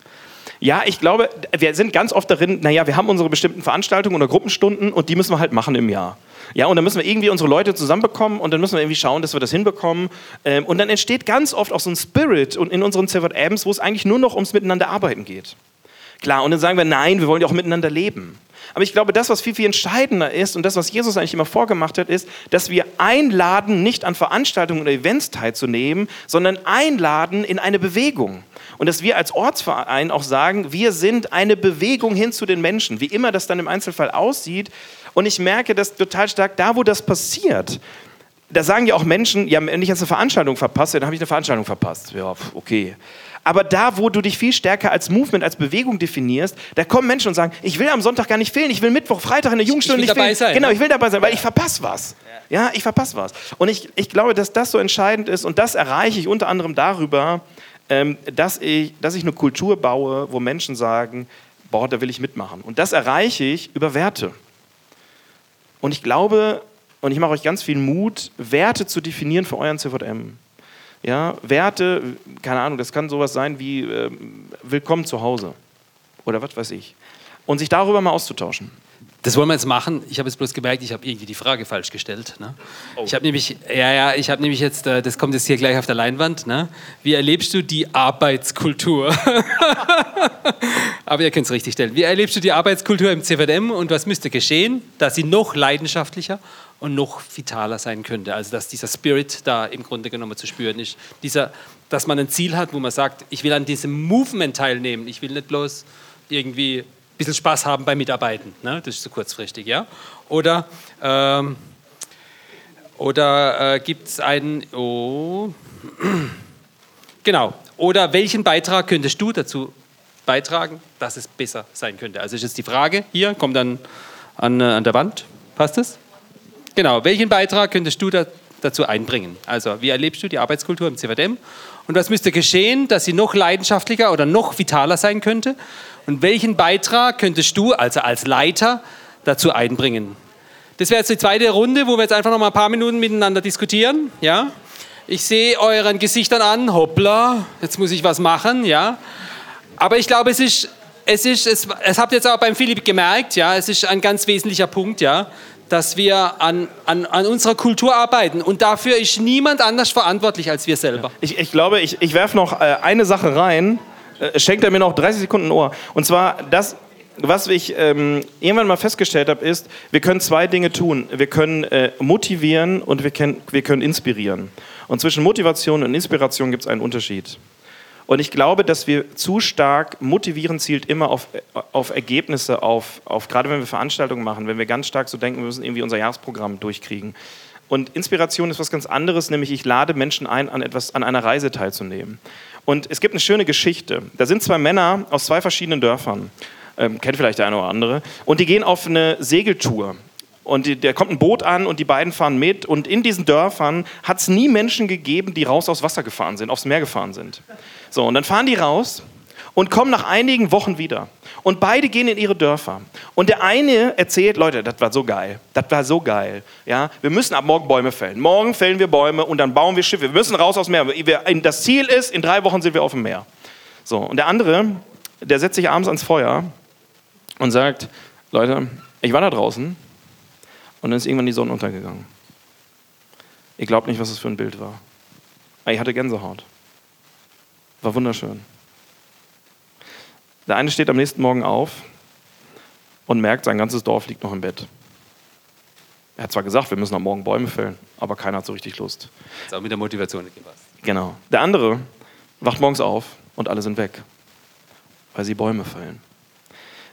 Ja, ich glaube, wir sind ganz oft darin, naja, wir haben unsere bestimmten Veranstaltungen oder Gruppenstunden und die müssen wir halt machen im Jahr. Ja, und dann müssen wir irgendwie unsere Leute zusammenbekommen und dann müssen wir irgendwie schauen, dass wir das hinbekommen. Ähm, und dann entsteht ganz oft auch so ein Spirit und in unseren CVMs, wo es eigentlich nur noch ums Miteinander arbeiten geht. Klar, und dann sagen wir, nein, wir wollen ja auch miteinander leben. Aber ich glaube, das, was viel, viel entscheidender ist und das, was Jesus eigentlich immer vorgemacht hat, ist, dass wir einladen, nicht an Veranstaltungen oder Events teilzunehmen, sondern einladen in eine Bewegung. Und dass wir als Ortsverein auch sagen, wir sind eine Bewegung hin zu den Menschen, wie immer das dann im Einzelfall aussieht. Und ich merke das total stark, da wo das passiert, da sagen ja auch Menschen, ja, wenn ich jetzt eine Veranstaltung verpasse, dann habe ich eine Veranstaltung verpasst. Ja, okay. Aber da, wo du dich viel stärker als Movement, als Bewegung definierst, da kommen Menschen und sagen, ich will am Sonntag gar nicht fehlen, ich will Mittwoch, Freitag in der Jugendstunde nicht dabei sein. Genau, ich will dabei sein, weil ich verpasse was. Ja, ich verpasse was. Und ich, ich glaube, dass das so entscheidend ist und das erreiche ich unter anderem darüber, ähm, dass, ich, dass ich eine Kultur baue, wo Menschen sagen, boah, da will ich mitmachen. Und das erreiche ich über Werte. Und ich glaube, und ich mache euch ganz viel Mut, Werte zu definieren für euren CVM. Ja, Werte, keine Ahnung, das kann sowas sein wie äh, Willkommen zu Hause oder was weiß ich. Und sich darüber mal auszutauschen. Das wollen wir jetzt machen. Ich habe jetzt bloß gemerkt, ich habe irgendwie die Frage falsch gestellt. Ne? Oh. Ich habe nämlich, ja, ja, ich habe nämlich jetzt, äh, das kommt jetzt hier gleich auf der Leinwand. Ne? Wie erlebst du die Arbeitskultur? <laughs> Aber ihr könnt es richtig stellen. Wie erlebst du die Arbeitskultur im CVM und was müsste geschehen, dass sie noch leidenschaftlicher und noch vitaler sein könnte. Also dass dieser Spirit da im Grunde genommen zu spüren ist. Dieser, dass man ein Ziel hat, wo man sagt, ich will an diesem Movement teilnehmen. Ich will nicht bloß irgendwie bisschen Spaß haben beim Mitarbeiten. Ne? Das ist zu kurzfristig. Ja? Oder, ähm, oder äh, gibt es einen... Oh, <clears throat> genau. Oder welchen Beitrag könntest du dazu beitragen, dass es besser sein könnte? Also ist jetzt die Frage hier, kommt dann an, äh, an der Wand. Passt es? Genau, welchen Beitrag könntest du da, dazu einbringen? Also, wie erlebst du die Arbeitskultur im CVDM? Und was müsste geschehen, dass sie noch leidenschaftlicher oder noch vitaler sein könnte? Und welchen Beitrag könntest du, also als Leiter, dazu einbringen? Das wäre jetzt die zweite Runde, wo wir jetzt einfach noch mal ein paar Minuten miteinander diskutieren. Ja? Ich sehe euren Gesichtern an, hoppla, jetzt muss ich was machen, ja. Aber ich glaube, es ist, es ist, es, es habt ihr jetzt auch beim Philipp gemerkt, ja, es ist ein ganz wesentlicher Punkt, ja, dass wir an, an, an unserer Kultur arbeiten. Und dafür ist niemand anders verantwortlich als wir selber. Ich, ich glaube, ich, ich werfe noch äh, eine Sache rein. Äh, schenkt er mir noch 30 Sekunden Ohr. Und zwar, das, was ich ähm, irgendwann mal festgestellt habe, ist, wir können zwei Dinge tun. Wir können äh, motivieren und wir, wir können inspirieren. Und zwischen Motivation und Inspiration gibt es einen Unterschied. Und ich glaube, dass wir zu stark motivieren zielt immer auf, auf Ergebnisse, auf, auf, gerade wenn wir Veranstaltungen machen, wenn wir ganz stark so denken, wir müssen irgendwie unser Jahresprogramm durchkriegen. Und Inspiration ist was ganz anderes, nämlich ich lade Menschen ein, an, etwas, an einer Reise teilzunehmen. Und es gibt eine schöne Geschichte. Da sind zwei Männer aus zwei verschiedenen Dörfern, ähm, kennt vielleicht der eine oder andere, und die gehen auf eine Segeltour. Und da kommt ein Boot an und die beiden fahren mit. Und in diesen Dörfern hat es nie Menschen gegeben, die raus aufs Wasser gefahren sind, aufs Meer gefahren sind. So, und dann fahren die raus und kommen nach einigen Wochen wieder. Und beide gehen in ihre Dörfer. Und der eine erzählt, Leute, das war so geil. Das war so geil. Ja, wir müssen ab morgen Bäume fällen. Morgen fällen wir Bäume und dann bauen wir Schiffe. Wir müssen raus aufs Meer. Das Ziel ist, in drei Wochen sind wir auf dem Meer. So, und der andere, der setzt sich abends ans Feuer und sagt, Leute, ich war da draußen und dann ist irgendwann die Sonne untergegangen. Ihr glaubt nicht, was das für ein Bild war. Ich hatte Gänsehaut. War wunderschön. Der eine steht am nächsten Morgen auf und merkt, sein ganzes Dorf liegt noch im Bett. Er hat zwar gesagt, wir müssen am Morgen Bäume fällen, aber keiner hat so richtig Lust. Das ist auch mit der Motivation nicht gepasst. Genau. Der andere wacht morgens auf und alle sind weg, weil sie Bäume fällen.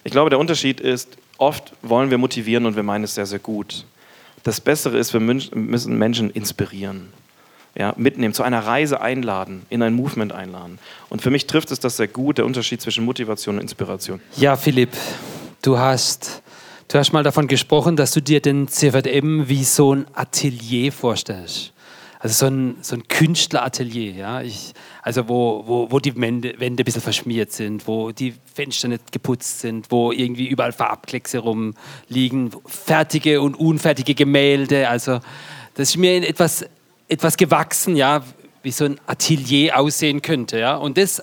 Ich glaube, der Unterschied ist, oft wollen wir motivieren und wir meinen es sehr, sehr gut. Das Bessere ist, wir müssen Menschen inspirieren ja, mitnehmen, zu einer Reise einladen, in ein Movement einladen. Und für mich trifft es das sehr gut, der Unterschied zwischen Motivation und Inspiration. Ja, Philipp, du hast, du hast mal davon gesprochen, dass du dir den CVM wie so ein Atelier vorstellst. Also so ein, so ein Künstleratelier, ja. Ich, also wo, wo, wo die Wände, Wände ein bisschen verschmiert sind, wo die Fenster nicht geputzt sind, wo irgendwie überall Farbkleckse rumliegen, fertige und unfertige Gemälde. Also das ist mir etwas etwas gewachsen, ja, wie so ein Atelier aussehen könnte. Ja? Und das,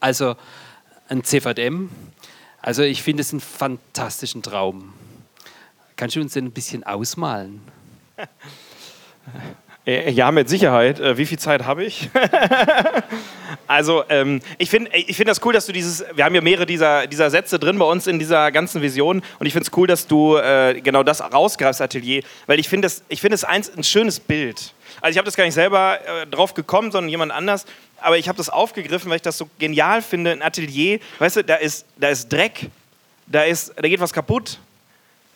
also ein CVM, also ich finde es einen fantastischen Traum. Kannst du uns den ein bisschen ausmalen? <laughs> Äh, ja, mit Sicherheit. Äh, wie viel Zeit habe ich? <laughs> also, ähm, ich finde ich find das cool, dass du dieses, wir haben ja mehrere dieser, dieser Sätze drin bei uns in dieser ganzen Vision und ich finde es cool, dass du äh, genau das rausgreifst, Atelier, weil ich finde es find ein schönes Bild. Also ich habe das gar nicht selber äh, drauf gekommen, sondern jemand anders. Aber ich habe das aufgegriffen, weil ich das so genial finde. Ein Atelier, weißt du, da ist, da ist Dreck, da, ist, da geht was kaputt.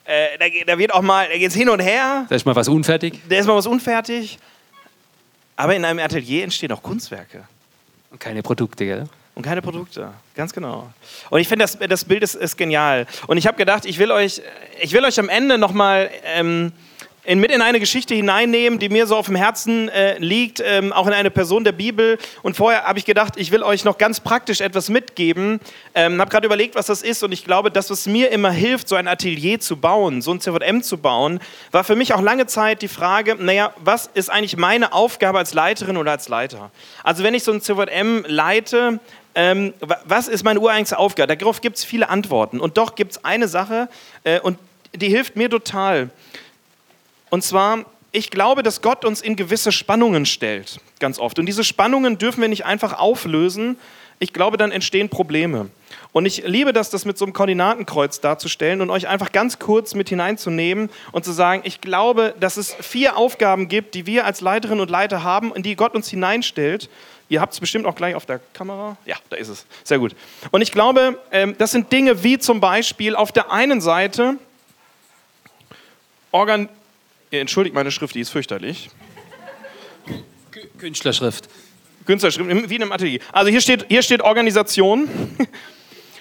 Äh, da, da, wird auch mal, da geht es hin und her. Da ist mal was unfertig. Da ist mal was unfertig. Aber in einem Atelier entstehen auch Kunstwerke. Und keine Produkte, gell? Und keine Produkte, ganz genau. Und ich finde, das, das Bild ist, ist, genial. Und ich habe gedacht, ich will euch, ich will euch am Ende nochmal ähm, in, mit in eine Geschichte hineinnehmen, die mir so auf dem Herzen äh, liegt, ähm, auch in eine Person der Bibel. Und vorher habe ich gedacht, ich will euch noch ganz praktisch etwas mitgeben. Ähm, habe gerade überlegt, was das ist und ich glaube, das, was mir immer hilft, so ein Atelier zu bauen, so ein CVM zu bauen, war für mich auch lange Zeit die Frage, naja, was ist eigentlich meine Aufgabe als Leiterin oder als Leiter? Also wenn ich so ein CVM leite, ähm, was ist meine ureigenste Aufgabe? Darauf gibt es viele Antworten. Und doch gibt es eine Sache, äh, und die hilft mir total. Und zwar, ich glaube, dass Gott uns in gewisse Spannungen stellt, ganz oft. Und diese Spannungen dürfen wir nicht einfach auflösen. Ich glaube, dann entstehen Probleme. Und ich liebe das, das mit so einem Koordinatenkreuz darzustellen und euch einfach ganz kurz mit hineinzunehmen und zu sagen, ich glaube, dass es vier Aufgaben gibt, die wir als Leiterinnen und Leiter haben, in die Gott uns hineinstellt. Ihr habt es bestimmt auch gleich auf der Kamera. Ja, da ist es. Sehr gut. Und ich glaube, ähm, das sind Dinge wie zum Beispiel auf der einen Seite Organ Ihr entschuldigt meine Schrift, die ist fürchterlich. Künstlerschrift. Künstlerschrift, wie in einem Atelier. Also hier steht, hier steht Organisation.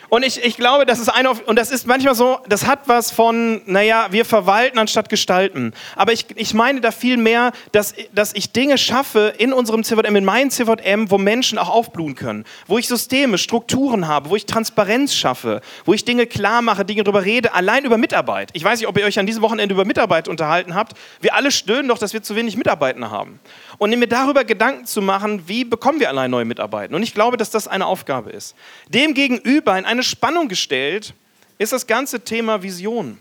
Und ich, ich glaube, das ist ein, und das ist manchmal so, das hat was von, naja, wir verwalten anstatt gestalten. Aber ich, ich meine da viel mehr, dass, dass ich Dinge schaffe in unserem CVM, in meinem CVM, wo Menschen auch aufblühen können. Wo ich Systeme, Strukturen habe, wo ich Transparenz schaffe, wo ich Dinge klar mache, Dinge darüber rede, allein über Mitarbeit. Ich weiß nicht, ob ihr euch an diesem Wochenende über Mitarbeit unterhalten habt. Wir alle stöhnen doch, dass wir zu wenig Mitarbeiter haben. Und mir darüber Gedanken zu machen, wie bekommen wir allein neue Mitarbeiter. Und ich glaube, dass das eine Aufgabe ist. Demgegenüber in eine Spannung gestellt ist das ganze Thema Vision.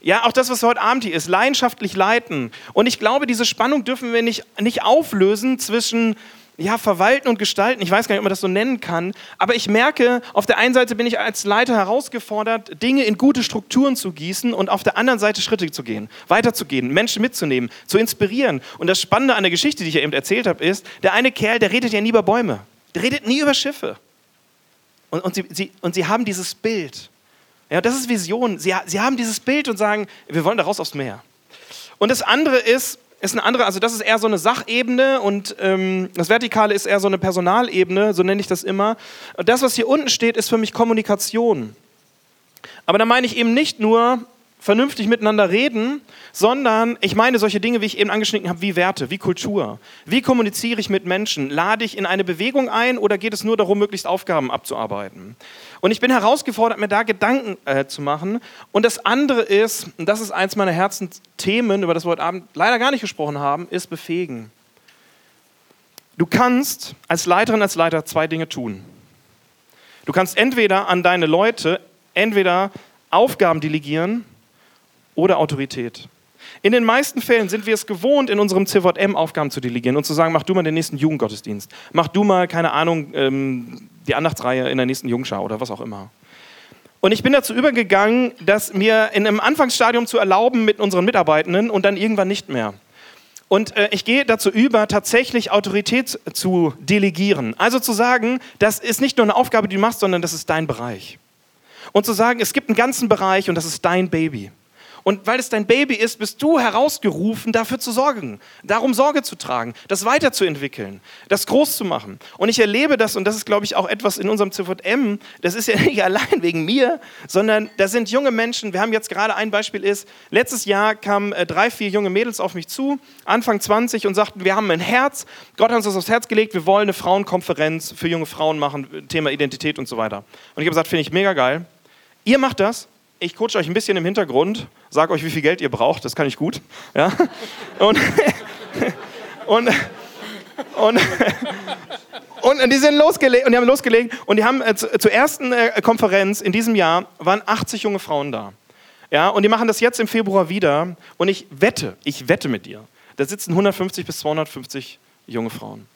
Ja, auch das, was heute Abend hier ist, leidenschaftlich leiten. Und ich glaube, diese Spannung dürfen wir nicht, nicht auflösen zwischen ja, verwalten und gestalten. Ich weiß gar nicht, ob man das so nennen kann. Aber ich merke, auf der einen Seite bin ich als Leiter herausgefordert, Dinge in gute Strukturen zu gießen und auf der anderen Seite Schritte zu gehen, weiterzugehen, Menschen mitzunehmen, zu inspirieren. Und das Spannende an der Geschichte, die ich ja eben erzählt habe, ist, der eine Kerl, der redet ja nie über Bäume. Der redet nie über Schiffe. Und, und, sie, sie, und sie haben dieses Bild. Ja, das ist Vision. Sie, sie haben dieses Bild und sagen, wir wollen da raus aufs Meer. Und das andere ist, ist eine andere, also das ist eher so eine Sachebene und ähm, das Vertikale ist eher so eine Personalebene, so nenne ich das immer. Und das, was hier unten steht, ist für mich Kommunikation. Aber da meine ich eben nicht nur vernünftig miteinander reden, sondern ich meine solche Dinge, wie ich eben angeschnitten habe, wie Werte, wie Kultur. Wie kommuniziere ich mit Menschen? Lade ich in eine Bewegung ein oder geht es nur darum, möglichst Aufgaben abzuarbeiten? Und ich bin herausgefordert, mir da Gedanken äh, zu machen. Und das andere ist, und das ist eins meiner Herzensthemen, über das wir heute Abend leider gar nicht gesprochen haben, ist befähigen. Du kannst als Leiterin, als Leiter zwei Dinge tun. Du kannst entweder an deine Leute entweder Aufgaben delegieren oder Autorität. In den meisten Fällen sind wir es gewohnt, in unserem CVM Aufgaben zu delegieren und zu sagen, mach du mal den nächsten Jugendgottesdienst. Mach du mal, keine Ahnung, ähm, die Andachtsreihe in der nächsten Jungschau oder was auch immer. Und ich bin dazu übergegangen, das mir in einem Anfangsstadium zu erlauben mit unseren Mitarbeitenden und dann irgendwann nicht mehr. Und äh, ich gehe dazu über, tatsächlich Autorität zu delegieren. Also zu sagen, das ist nicht nur eine Aufgabe, die du machst, sondern das ist dein Bereich. Und zu sagen, es gibt einen ganzen Bereich und das ist dein Baby. Und weil es dein Baby ist, bist du herausgerufen, dafür zu sorgen, darum Sorge zu tragen, das weiterzuentwickeln, das groß zu machen. Und ich erlebe das, und das ist, glaube ich, auch etwas in unserem CVM, das ist ja <laughs> nicht allein wegen mir, sondern da sind junge Menschen, wir haben jetzt gerade ein Beispiel ist, letztes Jahr kamen äh, drei, vier junge Mädels auf mich zu, Anfang 20 und sagten, wir haben ein Herz, Gott hat uns das aufs Herz gelegt, wir wollen eine Frauenkonferenz für junge Frauen machen, Thema Identität und so weiter. Und ich habe gesagt, finde ich mega geil. Ihr macht das, ich coache euch ein bisschen im Hintergrund, sage euch, wie viel Geld ihr braucht, das kann ich gut. Ja? Und, und, und, und, die sind losgelegt und die haben losgelegt und die haben äh, zur ersten äh, Konferenz in diesem Jahr waren 80 junge Frauen da. Ja, und die machen das jetzt im Februar wieder und ich wette, ich wette mit dir, da sitzen 150 bis 250 junge Frauen.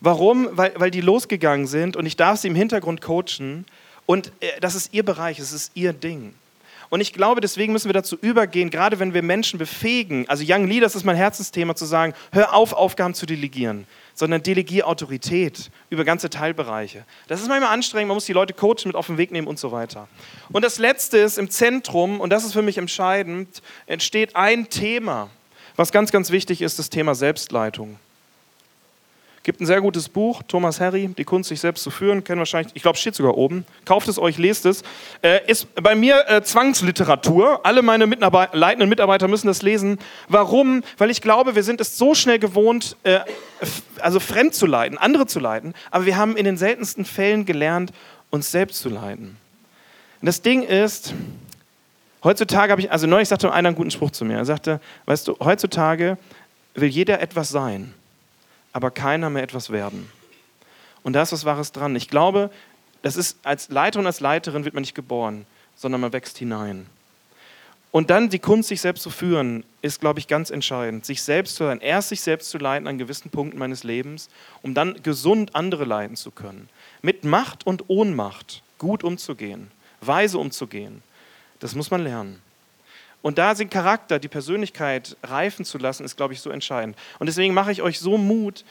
Warum? Weil, weil die losgegangen sind und ich darf sie im Hintergrund coachen und äh, das ist ihr Bereich, es ist ihr Ding. Und ich glaube, deswegen müssen wir dazu übergehen, gerade wenn wir Menschen befähigen, also Young Leaders ist mein Herzensthema, zu sagen, hör auf, Aufgaben zu delegieren, sondern delegier Autorität über ganze Teilbereiche. Das ist manchmal anstrengend, man muss die Leute coachen, mit auf den Weg nehmen und so weiter. Und das Letzte ist, im Zentrum, und das ist für mich entscheidend, entsteht ein Thema, was ganz, ganz wichtig ist, das Thema Selbstleitung. Gibt ein sehr gutes Buch, Thomas Harry, Die Kunst, sich selbst zu führen. Kennen wahrscheinlich, ich glaube, steht sogar oben. Kauft es euch, lest es. Äh, ist bei mir äh, Zwangsliteratur. Alle meine Mitarbeit leitenden Mitarbeiter müssen das lesen. Warum? Weil ich glaube, wir sind es so schnell gewohnt, äh, also fremd zu leiten, andere zu leiten. Aber wir haben in den seltensten Fällen gelernt, uns selbst zu leiten. Und das Ding ist, heutzutage habe ich, also neulich sagte einer einen guten Spruch zu mir. Er sagte, weißt du, heutzutage will jeder etwas sein aber keiner mehr etwas werden. Und da ist was Wahres dran. Ich glaube, das ist als Leiter und als Leiterin wird man nicht geboren, sondern man wächst hinein. Und dann die Kunst, sich selbst zu führen, ist, glaube ich, ganz entscheidend. Sich selbst zu sein, erst sich selbst zu leiten an gewissen Punkten meines Lebens, um dann gesund andere leiten zu können. Mit Macht und Ohnmacht gut umzugehen, weise umzugehen. Das muss man lernen. Und da den Charakter, die Persönlichkeit reifen zu lassen, ist, glaube ich, so entscheidend. Und deswegen mache ich euch so Mut,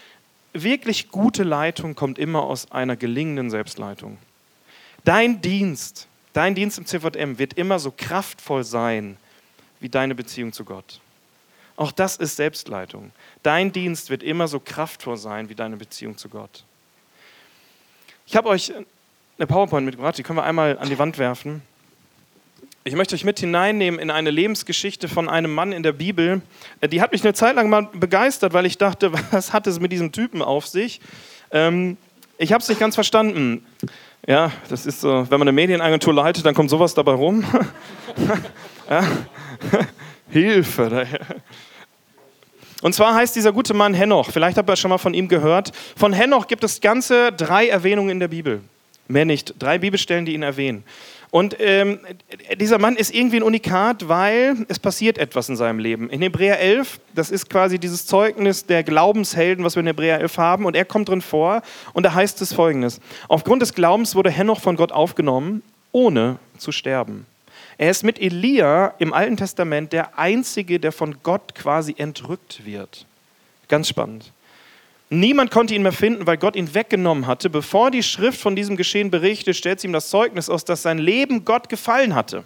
wirklich gute Leitung kommt immer aus einer gelingenden Selbstleitung. Dein Dienst, dein Dienst im CVM wird immer so kraftvoll sein wie deine Beziehung zu Gott. Auch das ist Selbstleitung. Dein Dienst wird immer so kraftvoll sein wie deine Beziehung zu Gott. Ich habe euch eine PowerPoint mitgebracht, die können wir einmal an die Wand werfen. Ich möchte euch mit hineinnehmen in eine Lebensgeschichte von einem Mann in der Bibel. Äh, die hat mich eine Zeit lang mal begeistert, weil ich dachte, <laughs> was hat es mit diesem Typen auf sich? Ähm, ich habe es nicht ganz verstanden. Ja, das ist so, wenn man eine Medienagentur leitet, dann kommt sowas dabei rum. <laughs> ja. <laughs> Hilfe. Und zwar heißt dieser gute Mann Henoch. Vielleicht habt ihr schon mal von ihm gehört. Von Henoch gibt es ganze drei Erwähnungen in der Bibel. Mehr nicht. Drei Bibelstellen, die ihn erwähnen. Und ähm, dieser Mann ist irgendwie ein Unikat, weil es passiert etwas in seinem Leben. In Hebräer 11, das ist quasi dieses Zeugnis der Glaubenshelden, was wir in Hebräer 11 haben, und er kommt drin vor, und da heißt es folgendes: Aufgrund des Glaubens wurde Henoch von Gott aufgenommen, ohne zu sterben. Er ist mit Elia im Alten Testament der Einzige, der von Gott quasi entrückt wird. Ganz spannend. Niemand konnte ihn mehr finden, weil Gott ihn weggenommen hatte. Bevor die Schrift von diesem Geschehen berichtet, stellt sie ihm das Zeugnis aus, dass sein Leben Gott gefallen hatte.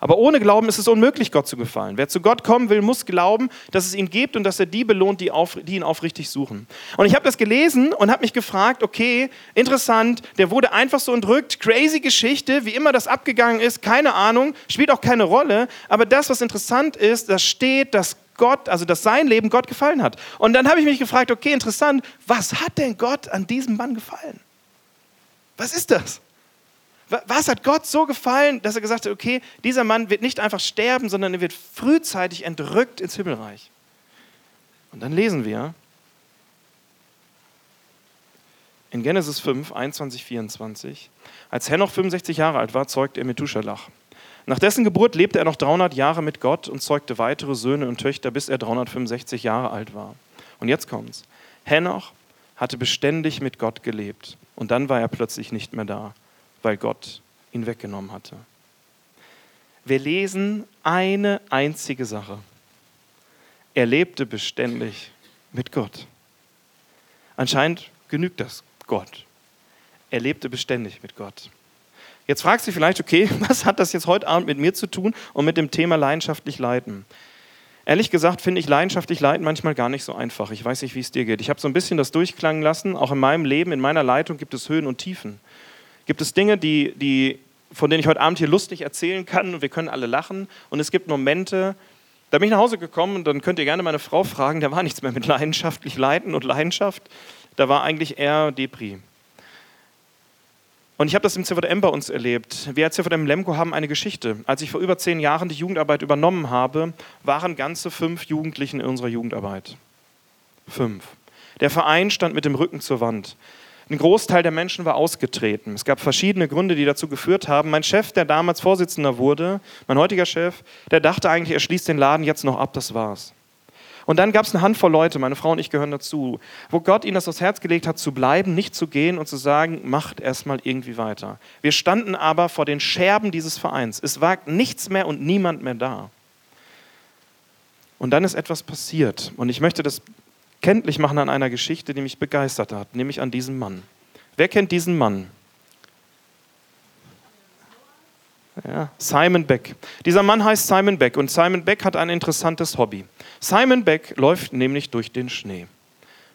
Aber ohne Glauben ist es unmöglich, Gott zu gefallen. Wer zu Gott kommen will, muss glauben, dass es ihn gibt und dass er die belohnt, die, auf, die ihn aufrichtig suchen. Und ich habe das gelesen und habe mich gefragt, okay, interessant, der wurde einfach so entrückt, crazy Geschichte, wie immer das abgegangen ist, keine Ahnung, spielt auch keine Rolle. Aber das, was interessant ist, da steht, dass Gott, also dass sein Leben Gott gefallen hat. Und dann habe ich mich gefragt, okay, interessant, was hat denn Gott an diesem Mann gefallen? Was ist das? Was hat Gott so gefallen, dass er gesagt hat, okay, dieser Mann wird nicht einfach sterben, sondern er wird frühzeitig entrückt ins Himmelreich. Und dann lesen wir in Genesis 5, 21, 24, als Henoch 65 Jahre alt war, zeugte er Methuselah. Nach dessen Geburt lebte er noch 300 Jahre mit Gott und zeugte weitere Söhne und Töchter, bis er 365 Jahre alt war. Und jetzt kommt's. Henoch hatte beständig mit Gott gelebt. Und dann war er plötzlich nicht mehr da, weil Gott ihn weggenommen hatte. Wir lesen eine einzige Sache. Er lebte beständig mit Gott. Anscheinend genügt das Gott. Er lebte beständig mit Gott. Jetzt fragst du vielleicht, okay, <laughs> was hat das jetzt heute Abend mit mir zu tun und mit dem Thema leidenschaftlich leiten? Ehrlich gesagt finde ich leidenschaftlich leiten manchmal gar nicht so einfach. Ich weiß nicht, wie es dir geht. Ich habe so ein bisschen das durchklangen lassen. Auch in meinem Leben, in meiner Leitung gibt es Höhen und Tiefen. Gibt es Dinge, die, die, von denen ich heute Abend hier lustig erzählen kann und wir können alle lachen. Und es gibt Momente, da bin ich nach Hause gekommen und dann könnt ihr gerne meine Frau fragen, da war nichts mehr mit leidenschaftlich leiten und Leidenschaft. Da war eigentlich eher Depri. Und ich habe das im CVM bei uns erlebt. Wir als CVM Lemko haben eine Geschichte. Als ich vor über zehn Jahren die Jugendarbeit übernommen habe, waren ganze fünf Jugendlichen in unserer Jugendarbeit. Fünf. Der Verein stand mit dem Rücken zur Wand. Ein Großteil der Menschen war ausgetreten. Es gab verschiedene Gründe, die dazu geführt haben. Mein Chef, der damals Vorsitzender wurde, mein heutiger Chef, der dachte eigentlich, er schließt den Laden jetzt noch ab, das war's. Und dann gab es eine Handvoll Leute, meine Frau und ich gehören dazu, wo Gott ihnen das aufs Herz gelegt hat, zu bleiben, nicht zu gehen und zu sagen, macht erstmal irgendwie weiter. Wir standen aber vor den Scherben dieses Vereins. Es war nichts mehr und niemand mehr da. Und dann ist etwas passiert. Und ich möchte das kenntlich machen an einer Geschichte, die mich begeistert hat, nämlich an diesem Mann. Wer kennt diesen Mann? Ja, Simon Beck. Dieser Mann heißt Simon Beck und Simon Beck hat ein interessantes Hobby. Simon Beck läuft nämlich durch den Schnee.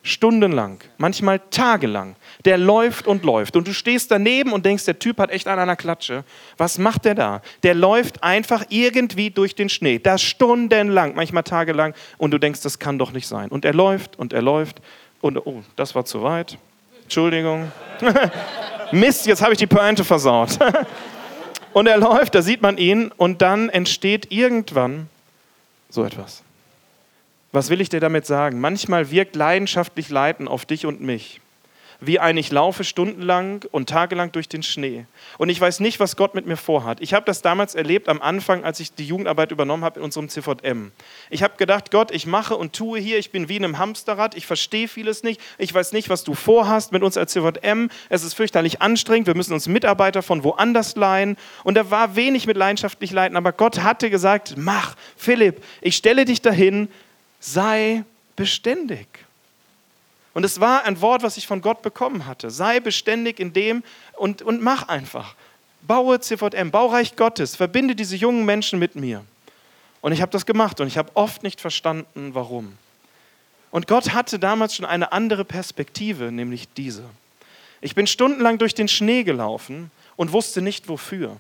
Stundenlang, manchmal tagelang. Der läuft und läuft. Und du stehst daneben und denkst, der Typ hat echt an einer Klatsche. Was macht der da? Der läuft einfach irgendwie durch den Schnee. Das stundenlang, manchmal tagelang. Und du denkst, das kann doch nicht sein. Und er läuft und er läuft. Und oh, das war zu weit. Entschuldigung. <laughs> Mist, jetzt habe ich die Pointe versaut. <laughs> Und er läuft, da sieht man ihn und dann entsteht irgendwann so etwas. Was will ich dir damit sagen? Manchmal wirkt leidenschaftlich Leiten auf dich und mich wie ein Ich laufe stundenlang und tagelang durch den Schnee. Und ich weiß nicht, was Gott mit mir vorhat. Ich habe das damals erlebt am Anfang, als ich die Jugendarbeit übernommen habe in unserem CVM. Ich habe gedacht, Gott, ich mache und tue hier, ich bin wie in einem Hamsterrad, ich verstehe vieles nicht, ich weiß nicht, was du vorhast mit uns als CVM. Es ist fürchterlich anstrengend, wir müssen uns Mitarbeiter von woanders leihen. Und da war wenig mit leidenschaftlich leiten, aber Gott hatte gesagt, mach, Philipp, ich stelle dich dahin, sei beständig. Und es war ein Wort, was ich von Gott bekommen hatte. Sei beständig in dem und, und mach einfach. Baue CVM, Baureich Gottes, verbinde diese jungen Menschen mit mir. Und ich habe das gemacht und ich habe oft nicht verstanden, warum. Und Gott hatte damals schon eine andere Perspektive, nämlich diese. Ich bin stundenlang durch den Schnee gelaufen und wusste nicht wofür.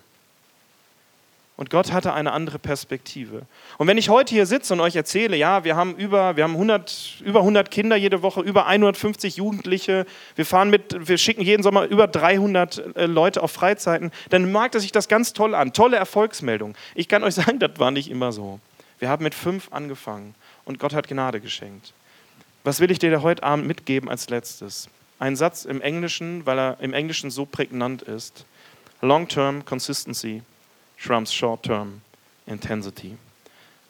Und Gott hatte eine andere Perspektive. Und wenn ich heute hier sitze und euch erzähle, ja, wir haben über, wir haben 100, über 100 Kinder jede Woche, über 150 Jugendliche, wir fahren mit, wir schicken jeden Sommer über 300 äh, Leute auf Freizeiten, dann mag sich das ganz toll an. Tolle Erfolgsmeldung. Ich kann euch <laughs> sagen, das war nicht immer so. Wir haben mit fünf angefangen und Gott hat Gnade geschenkt. Was will ich dir heute Abend mitgeben als letztes? Ein Satz im Englischen, weil er im Englischen so prägnant ist. Long-term consistency trumps short-term intensity.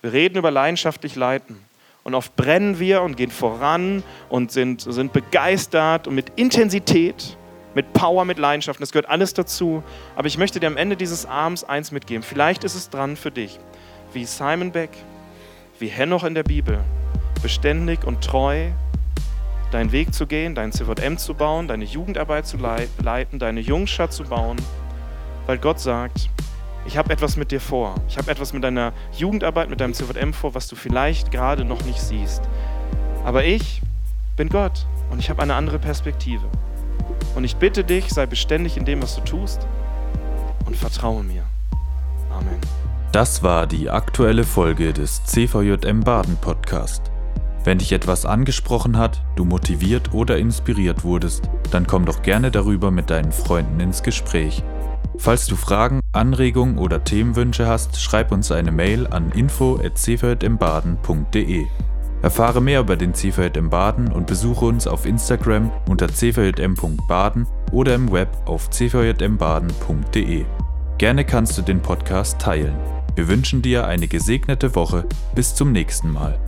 Wir reden über leidenschaftlich leiten. Und oft brennen wir und gehen voran und sind, sind begeistert und mit Intensität, mit Power, mit Leidenschaft. Das gehört alles dazu. Aber ich möchte dir am Ende dieses Abends eins mitgeben. Vielleicht ist es dran für dich, wie Simon Beck, wie Henoch in der Bibel, beständig und treu deinen Weg zu gehen, dein CVM zu bauen, deine Jugendarbeit zu leiten, deine Jungschar zu bauen, weil Gott sagt, ich habe etwas mit dir vor. Ich habe etwas mit deiner Jugendarbeit, mit deinem CVM vor, was du vielleicht gerade noch nicht siehst. Aber ich bin Gott und ich habe eine andere Perspektive. Und ich bitte dich, sei beständig in dem, was du tust und vertraue mir. Amen. Das war die aktuelle Folge des CVJM Baden Podcast. Wenn dich etwas angesprochen hat, du motiviert oder inspiriert wurdest, dann komm doch gerne darüber mit deinen Freunden ins Gespräch. Falls du Fragen, Anregungen oder Themenwünsche hast, schreib uns eine Mail an info@cvjmbaden.de. Erfahre mehr über den CVJM Baden und besuche uns auf Instagram unter cvjm.baden oder im Web auf cvjmbaden.de. Gerne kannst du den Podcast teilen. Wir wünschen dir eine gesegnete Woche. Bis zum nächsten Mal.